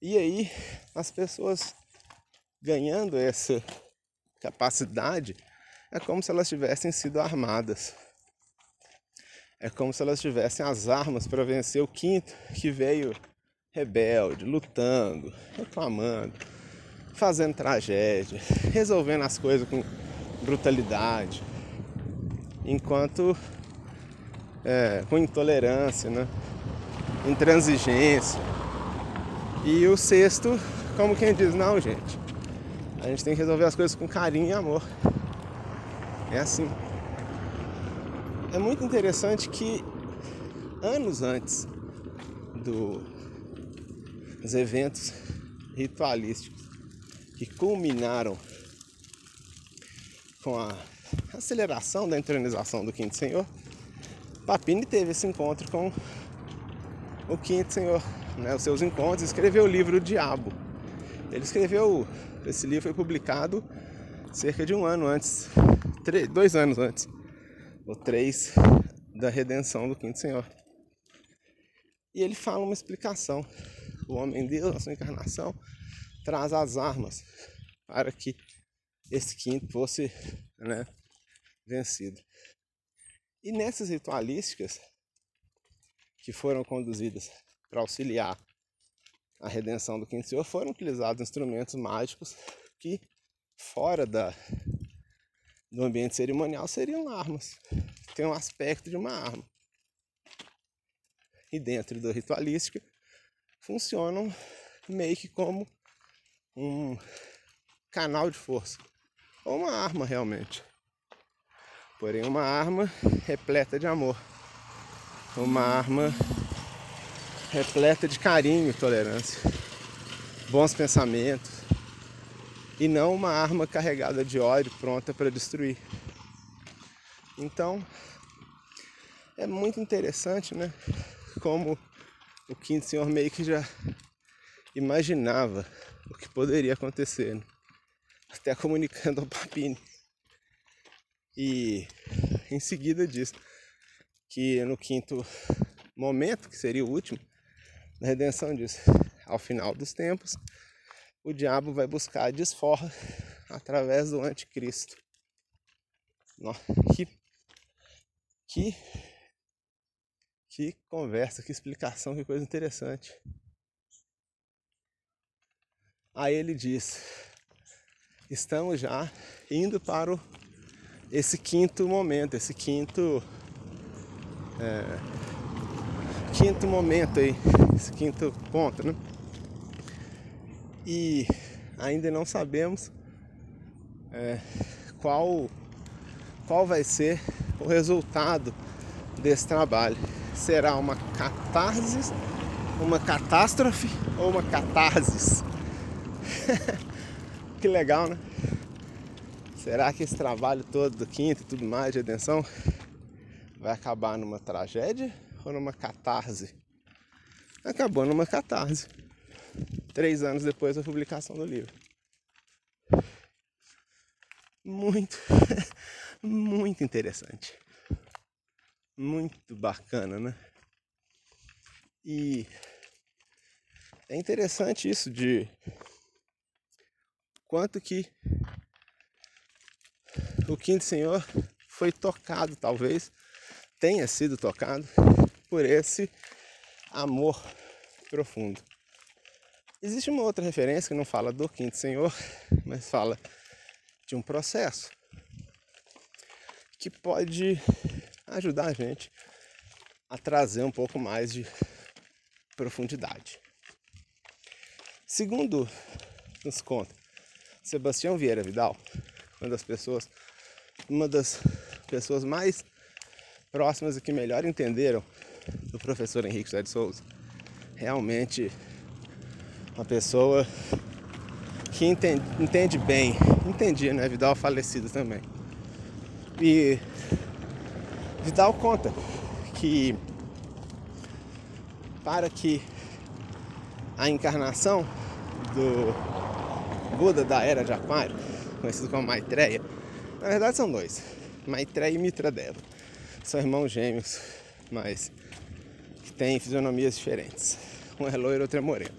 E aí, as pessoas ganhando essa capacidade é como se elas tivessem sido armadas. É como se elas tivessem as armas para vencer o quinto que veio rebelde, lutando, reclamando, fazendo tragédia, resolvendo as coisas com brutalidade, enquanto é, com intolerância, né? intransigência. E o sexto, como quem diz, não, gente, a gente tem que resolver as coisas com carinho e amor. É assim. É muito interessante que anos antes do, dos eventos ritualísticos que culminaram com a aceleração da entronização do Quinto Senhor, Papini teve esse encontro com o Quinto Senhor, né, os seus encontros, escreveu o livro O Diabo. Ele escreveu, esse livro foi publicado cerca de um ano antes, três, dois anos antes, ou três, da redenção do Quinto Senhor. E ele fala uma explicação. O homem Deus, a sua encarnação, traz as armas para que esse quinto fosse né, vencido. E nessas ritualísticas que foram conduzidas para auxiliar a redenção do quinto senhor, foram utilizados instrumentos mágicos que, fora da, do ambiente cerimonial, seriam armas. Tem um aspecto de uma arma. E dentro da ritualística, funcionam meio que como um canal de força ou uma arma realmente. Porém, uma arma repleta de amor, uma arma repleta de carinho e tolerância, bons pensamentos, e não uma arma carregada de ódio pronta para destruir. Então, é muito interessante, né? Como o quinto senhor meio que já imaginava o que poderia acontecer. Né? até comunicando ao Papini. E <laughs> em seguida diz que no quinto momento, que seria o último, na redenção diz, ao final dos tempos, o diabo vai buscar a desforra através do anticristo. Que, que, que conversa, que explicação, que coisa interessante. Aí ele diz: estamos já indo para o, esse quinto momento, esse quinto é, quinto momento aí, esse quinto ponto, né? E ainda não sabemos é, qual qual vai ser o resultado desse trabalho. Será uma catarse, uma catástrofe ou uma catarse? <laughs> Que legal, né? Será que esse trabalho todo do quinto e tudo mais de redenção vai acabar numa tragédia ou numa catarse? Acabou numa catarse. Três anos depois da publicação do livro. Muito, <laughs> muito interessante. Muito bacana, né? E é interessante isso de quanto que o quinto senhor foi tocado, talvez tenha sido tocado por esse amor profundo. Existe uma outra referência que não fala do quinto senhor, mas fala de um processo que pode ajudar a gente a trazer um pouco mais de profundidade. Segundo nos conta Sebastião Vieira Vidal, uma das pessoas, uma das pessoas mais próximas e que melhor entenderam do professor Henrique José de Souza. Realmente uma pessoa que entende, entende bem, entendia, né? Vidal falecido também. E Vidal conta que para que a encarnação do Buda da era de Aquário, <laughs> conhecido como Maitreya. Na verdade são dois, Maitreya e Mitradeva. São irmãos gêmeos, mas que têm fisionomias diferentes. Um é loiro, outro é moreno.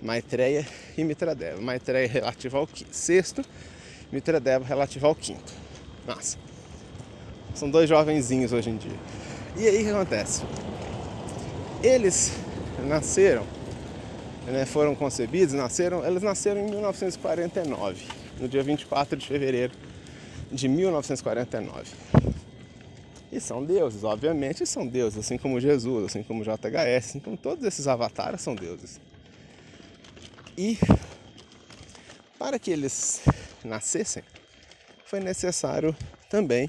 Maitreya e Mitradeva. Maitreya relativo ao sexto, Mitradeva relativo ao quinto. Nossa, são dois jovenzinhos hoje em dia. E aí o que acontece? Eles nasceram né, foram concebidos, nasceram, eles nasceram em 1949, no dia 24 de fevereiro de 1949. E são deuses, obviamente são deuses, assim como Jesus, assim como JHS, assim como todos esses avatares são deuses. E para que eles nascessem, foi necessário também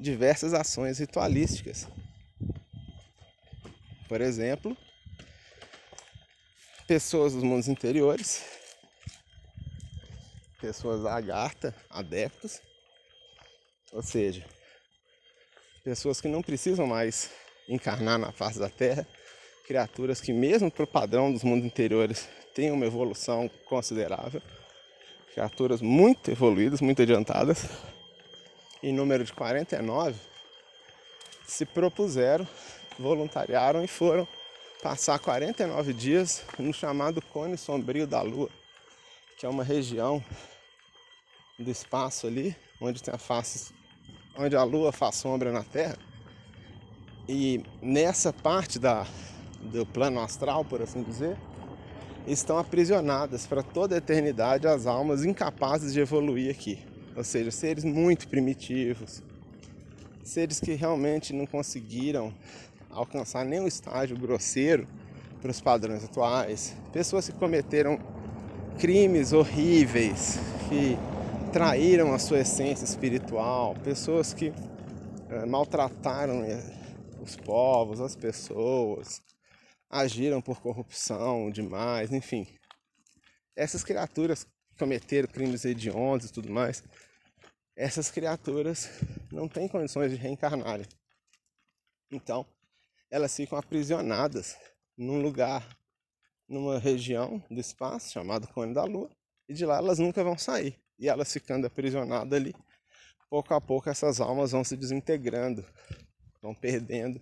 diversas ações ritualísticas. Por exemplo, pessoas dos mundos interiores, pessoas lagarta, adeptos, Ou seja, pessoas que não precisam mais encarnar na face da Terra, criaturas que, mesmo para o padrão dos mundos interiores, têm uma evolução considerável, criaturas muito evoluídas, muito adiantadas, em número de 49, se propuseram, voluntariaram e foram passar 49 dias no chamado Cone Sombrio da Lua, que é uma região do espaço ali, onde tem a face, onde a Lua faz sombra na Terra. E nessa parte da, do plano astral, por assim dizer, estão aprisionadas para toda a eternidade as almas incapazes de evoluir aqui. Ou seja, seres muito primitivos, seres que realmente não conseguiram alcançar nenhum estágio grosseiro para os padrões atuais, pessoas que cometeram crimes horríveis, que traíram a sua essência espiritual, pessoas que é, maltrataram eh, os povos, as pessoas, agiram por corrupção demais, enfim. Essas criaturas cometeram crimes hediondos e tudo mais, essas criaturas não têm condições de reencarnarem. Então, elas ficam aprisionadas num lugar, numa região do espaço chamado Cone da Lua, e de lá elas nunca vão sair. E elas ficando aprisionadas ali, pouco a pouco essas almas vão se desintegrando, vão perdendo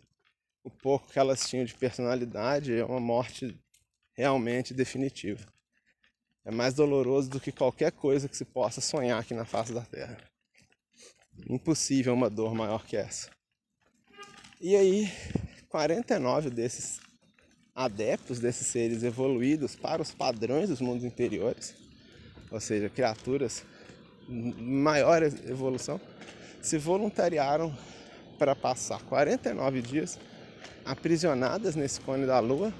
o pouco que elas tinham de personalidade, é uma morte realmente definitiva. É mais doloroso do que qualquer coisa que se possa sonhar aqui na face da Terra. Impossível uma dor maior que essa. E aí, 49 desses adeptos, desses seres evoluídos para os padrões dos mundos interiores, ou seja, criaturas maior evolução, se voluntariaram para passar 49 dias aprisionadas nesse cone da lua,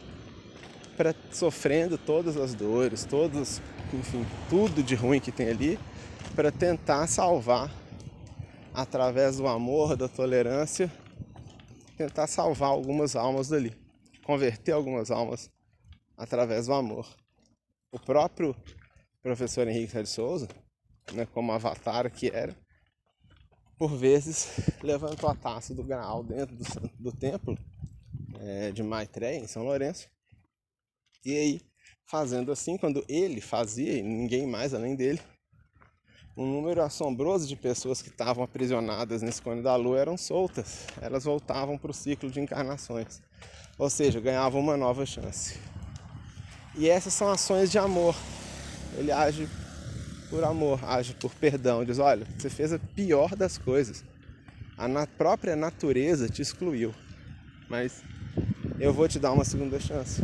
para sofrendo todas as dores, todos, enfim, tudo de ruim que tem ali, para tentar salvar através do amor, da tolerância, tentar salvar algumas almas dali, converter algumas almas através do amor. O próprio professor Henrique de Souza, né, como avatar que era, por vezes <laughs> levantou a taça do graal dentro do, do templo é, de Maitreya, em São Lourenço. E aí, fazendo assim, quando ele fazia, e ninguém mais além dele, um número assombroso de pessoas que estavam aprisionadas nesse cone da lua eram soltas. Elas voltavam para o ciclo de encarnações. Ou seja, ganhavam uma nova chance. E essas são ações de amor. Ele age por amor, age por perdão. Diz: olha, você fez a pior das coisas. A na própria natureza te excluiu. Mas eu vou te dar uma segunda chance.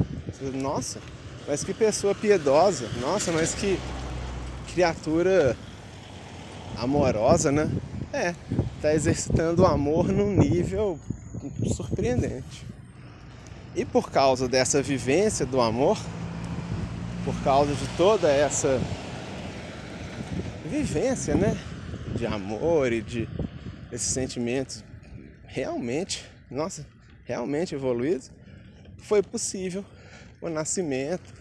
Nossa, mas que pessoa piedosa. Nossa, mas que criatura amorosa, né? É, tá exercitando o amor num nível surpreendente. E por causa dessa vivência do amor, por causa de toda essa vivência, né? De amor e de esses sentimentos realmente, nossa, realmente evoluídos, foi possível o nascimento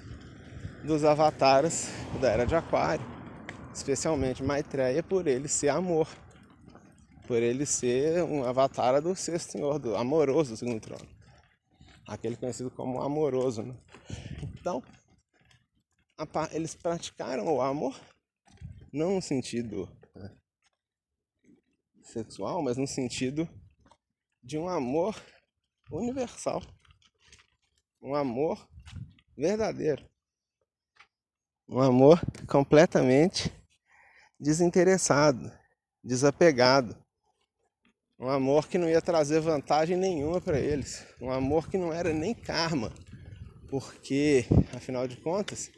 dos avatares da Era de Aquário especialmente Maitreya, por ele ser amor, por ele ser um avatar do sexto senhor, do amoroso do segundo trono, aquele conhecido como amoroso. Né? Então, eles praticaram o amor, não no sentido né, sexual, mas no sentido de um amor universal, um amor verdadeiro, um amor completamente desinteressado, desapegado. Um amor que não ia trazer vantagem nenhuma para eles. Um amor que não era nem karma. Porque, afinal de contas,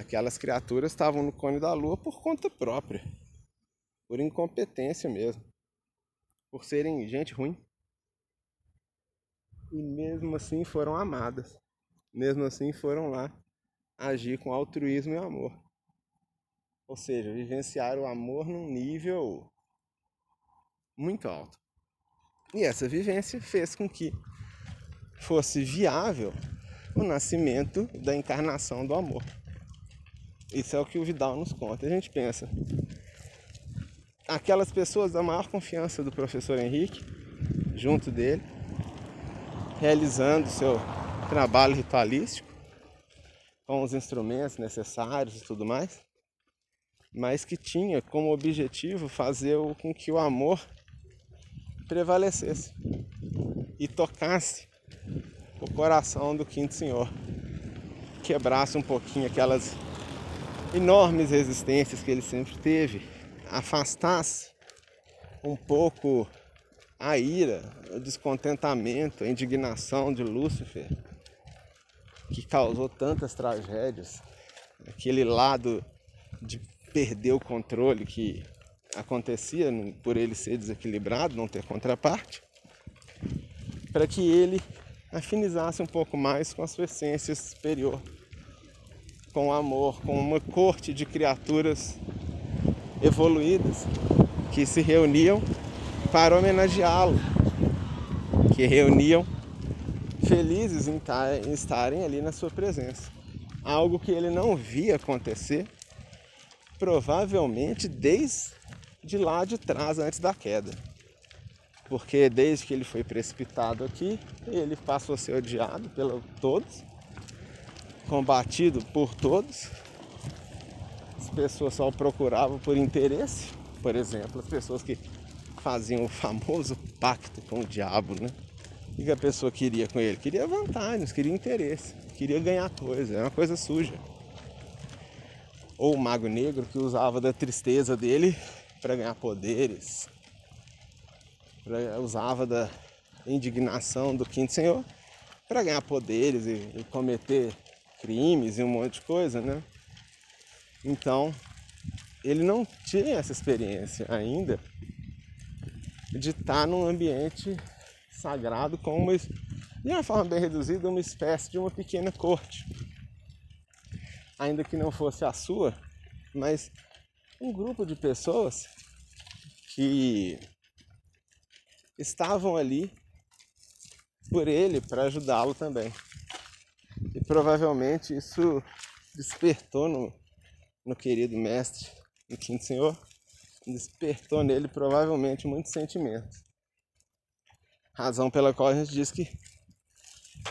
aquelas criaturas estavam no cone da lua por conta própria. Por incompetência mesmo. Por serem gente ruim. E mesmo assim foram amadas. Mesmo assim foram lá agir com altruísmo e amor. Ou seja, vivenciar o amor num nível muito alto. E essa vivência fez com que fosse viável o nascimento da encarnação do amor. Isso é o que o Vidal nos conta. A gente pensa, aquelas pessoas da maior confiança do professor Henrique, junto dele, realizando seu trabalho ritualístico com os instrumentos necessários e tudo mais, mas que tinha como objetivo fazer com que o amor prevalecesse e tocasse o coração do quinto senhor, quebrasse um pouquinho aquelas enormes resistências que ele sempre teve, afastasse um pouco a ira, o descontentamento, a indignação de Lúcifer, que causou tantas tragédias, aquele lado de perder o controle que acontecia por ele ser desequilibrado, não ter contraparte, para que ele afinizasse um pouco mais com a sua essência superior, com amor, com uma corte de criaturas evoluídas que se reuniam para homenageá-lo, que reuniam felizes em estarem ali na sua presença. Algo que ele não via acontecer, provavelmente desde lá de trás, antes da queda. Porque desde que ele foi precipitado aqui, ele passou a ser odiado por todos, combatido por todos. As pessoas só procuravam por interesse, por exemplo, as pessoas que faziam o famoso pacto com o diabo, né? O que a pessoa queria com ele? Queria vantagens, queria interesse, queria ganhar coisa, era uma coisa suja. Ou o mago negro que usava da tristeza dele para ganhar poderes, usava da indignação do quinto senhor para ganhar poderes e, e cometer crimes e um monte de coisa, né? Então, ele não tinha essa experiência ainda de estar num ambiente sagrado com uma, de uma forma bem reduzida, uma espécie de uma pequena corte. Ainda que não fosse a sua, mas um grupo de pessoas que estavam ali por ele para ajudá-lo também. Provavelmente isso despertou no, no querido mestre, no quinto senhor, despertou nele provavelmente muitos sentimentos. Razão pela qual a gente diz que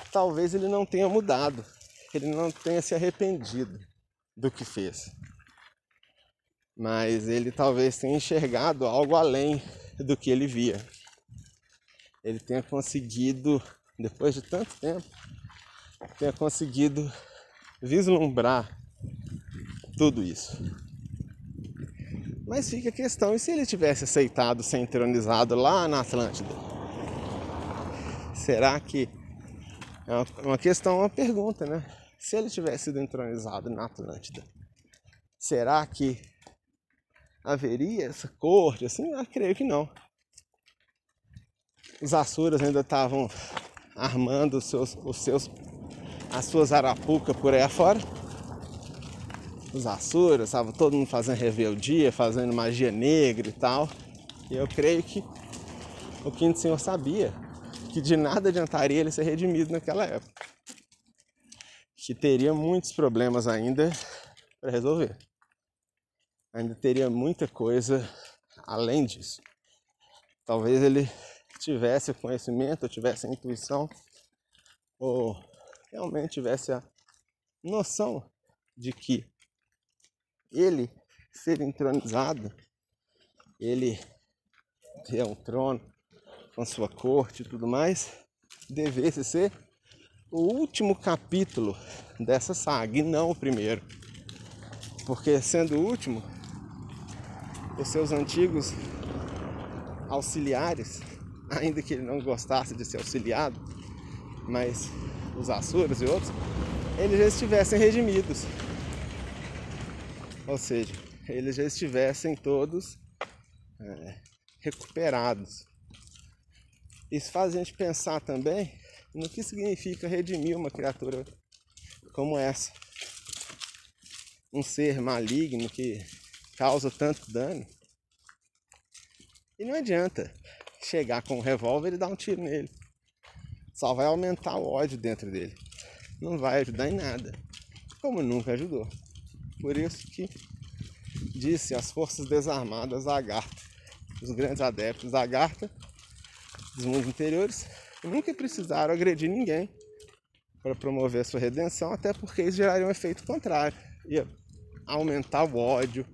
talvez ele não tenha mudado, ele não tenha se arrependido do que fez. Mas ele talvez tenha enxergado algo além do que ele via. Ele tenha conseguido, depois de tanto tempo, tenha conseguido vislumbrar tudo isso. Mas fica a questão, e se ele tivesse aceitado ser entronizado lá na Atlântida? Será que. É uma questão, uma pergunta, né? Se ele tivesse sido entronizado na Atlântida, será que haveria essa corte? Assim, eu creio que não. Os Assuras ainda estavam armando os seus, os seus, as suas arapucas por aí afora os Assuras, estava todo mundo fazendo rebeldia, fazendo magia negra e tal. E eu creio que o Quinto Senhor sabia que de nada adiantaria ele ser redimido naquela época. Que teria muitos problemas ainda para resolver. Ainda teria muita coisa além disso. Talvez ele tivesse o conhecimento, tivesse a intuição, ou realmente tivesse a noção de que ele ser entronizado, ele ter um trono com sua corte e tudo mais, devesse ser o último capítulo dessa saga e não o primeiro. Porque sendo o último, os seus antigos auxiliares, <laughs> ainda que ele não gostasse de ser auxiliado, mas os Asuras e outros, eles já estivessem redimidos. Ou seja, eles já estivessem todos é, recuperados. Isso faz a gente pensar também no que significa redimir uma criatura como essa. Um ser maligno que causa tanto dano. E não adianta chegar com um revólver e dar um tiro nele. Só vai aumentar o ódio dentro dele. Não vai ajudar em nada. Como nunca ajudou. Por isso que disse as forças desarmadas lagarto os grandes adeptos da Garta dos mundos interiores nunca precisaram agredir ninguém para promover a sua redenção, até porque isso geraria um efeito contrário. Ia aumentar o ódio,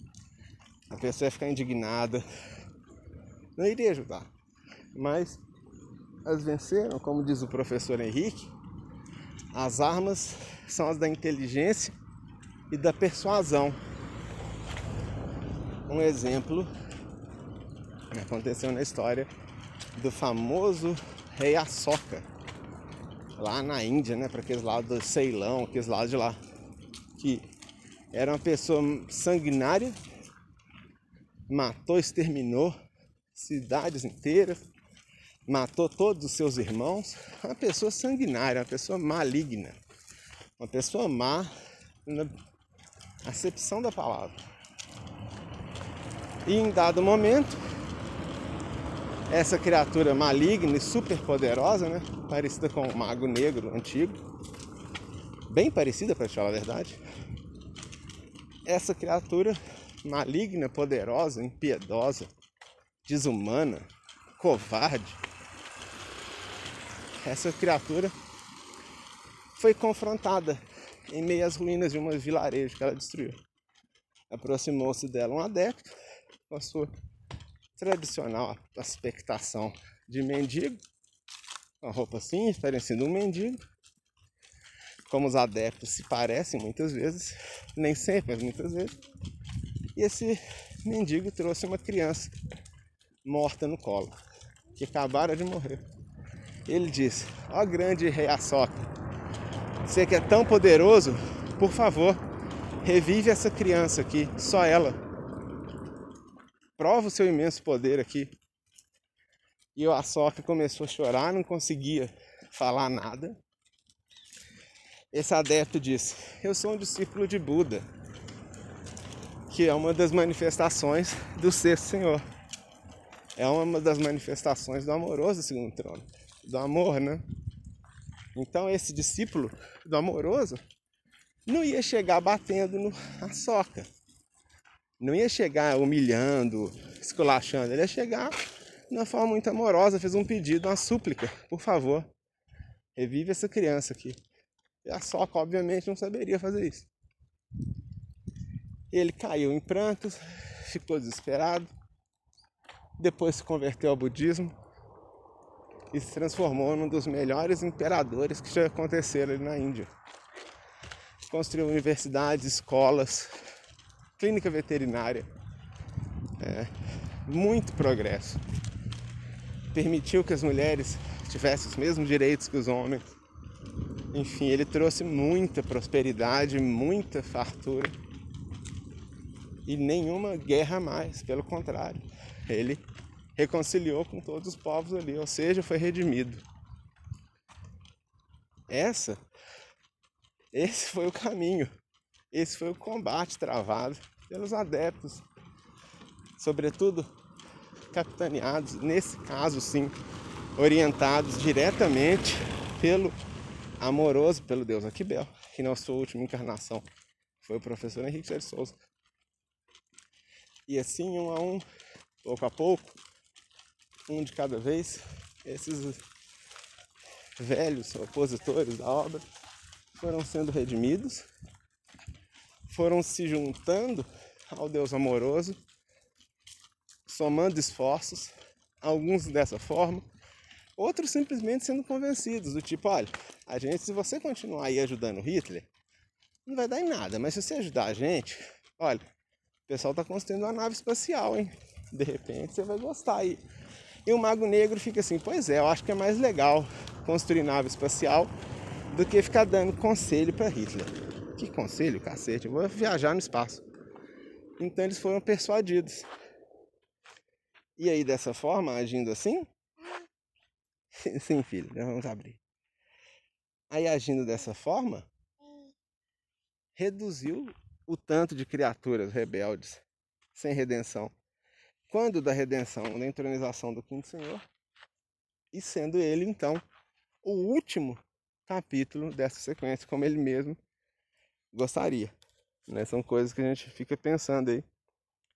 a pessoa ia ficar indignada. Não iria ajudar. Mas as venceram, como diz o professor Henrique, as armas são as da inteligência e da persuasão. Um exemplo aconteceu na história do famoso rei Ashoka, lá na Índia, né, para aqueles lados do Ceilão, aqueles lados de lá, que era uma pessoa sanguinária, matou, exterminou cidades inteiras, matou todos os seus irmãos, uma pessoa sanguinária, uma pessoa maligna, uma pessoa má na acepção da palavra. E em dado momento, essa criatura maligna e super poderosa, né? Parecida com o mago negro antigo. Bem parecida, para te falar a verdade. Essa criatura maligna, poderosa, impiedosa, desumana, covarde. Essa criatura foi confrontada em meio às ruínas de um vilarejo que ela destruiu. Aproximou-se dela um adepto com a sua tradicional aspectação de mendigo, uma roupa assim, parecendo um mendigo. Como os adeptos se parecem muitas vezes, nem sempre, mas muitas vezes. E esse mendigo trouxe uma criança morta no colo, que acabara de morrer. Ele disse: Ó grande rei Açoca, você que é tão poderoso, por favor, revive essa criança aqui, só ela prova o seu imenso poder aqui. E o Asoka começou a chorar, não conseguia falar nada. Esse adepto disse: Eu sou um discípulo de Buda, que é uma das manifestações do sexto Senhor. É uma das manifestações do amoroso segundo trono, do amor, né? Então esse discípulo do amoroso não ia chegar batendo no Asoka não ia chegar humilhando, esculachando, ele ia chegar de uma forma muito amorosa, fez um pedido, uma súplica, por favor, revive essa criança aqui. E a Soca, obviamente, não saberia fazer isso. Ele caiu em prantos, ficou desesperado, depois se converteu ao budismo e se transformou num dos melhores imperadores que já aconteceram ali na Índia. Construiu universidades, escolas, clínica veterinária. É, muito progresso. Permitiu que as mulheres tivessem os mesmos direitos que os homens. Enfim, ele trouxe muita prosperidade, muita fartura. E nenhuma guerra mais, pelo contrário. Ele reconciliou com todos os povos ali, ou seja, foi redimido. Essa, esse foi o caminho esse foi o combate travado pelos adeptos, sobretudo capitaneados, nesse caso sim, orientados diretamente pelo amoroso, pelo Deus Aquibel, que na sua última encarnação foi o professor Henrique Souza. E assim, um a um, pouco a pouco, um de cada vez, esses velhos opositores da obra foram sendo redimidos foram se juntando ao Deus amoroso, somando esforços, alguns dessa forma, outros simplesmente sendo convencidos, do tipo, olha, a gente, se você continuar aí ajudando Hitler, não vai dar em nada, mas se você ajudar a gente, olha, o pessoal está construindo uma nave espacial, hein? De repente você vai gostar aí. E o Mago Negro fica assim, pois é, eu acho que é mais legal construir nave espacial do que ficar dando conselho para Hitler. Que conselho, cacete, eu vou viajar no espaço. Então eles foram persuadidos. E aí, dessa forma, agindo assim? <laughs> Sim, filho, vamos abrir. Aí, agindo dessa forma, reduziu o tanto de criaturas rebeldes sem redenção. Quando da redenção, da entronização do quinto Senhor, e sendo ele, então, o último capítulo dessa sequência, como ele mesmo gostaria. Né? São coisas que a gente fica pensando aí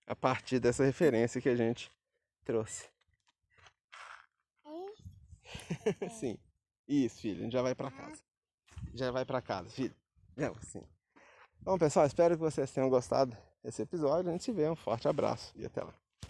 a partir dessa referência que a gente trouxe? É. <laughs> Sim. Isso, filho. A gente já vai pra casa. Já vai pra casa, filho. É, sim. Bom, pessoal, espero que vocês tenham gostado desse episódio. A gente se vê. Um forte abraço e até lá.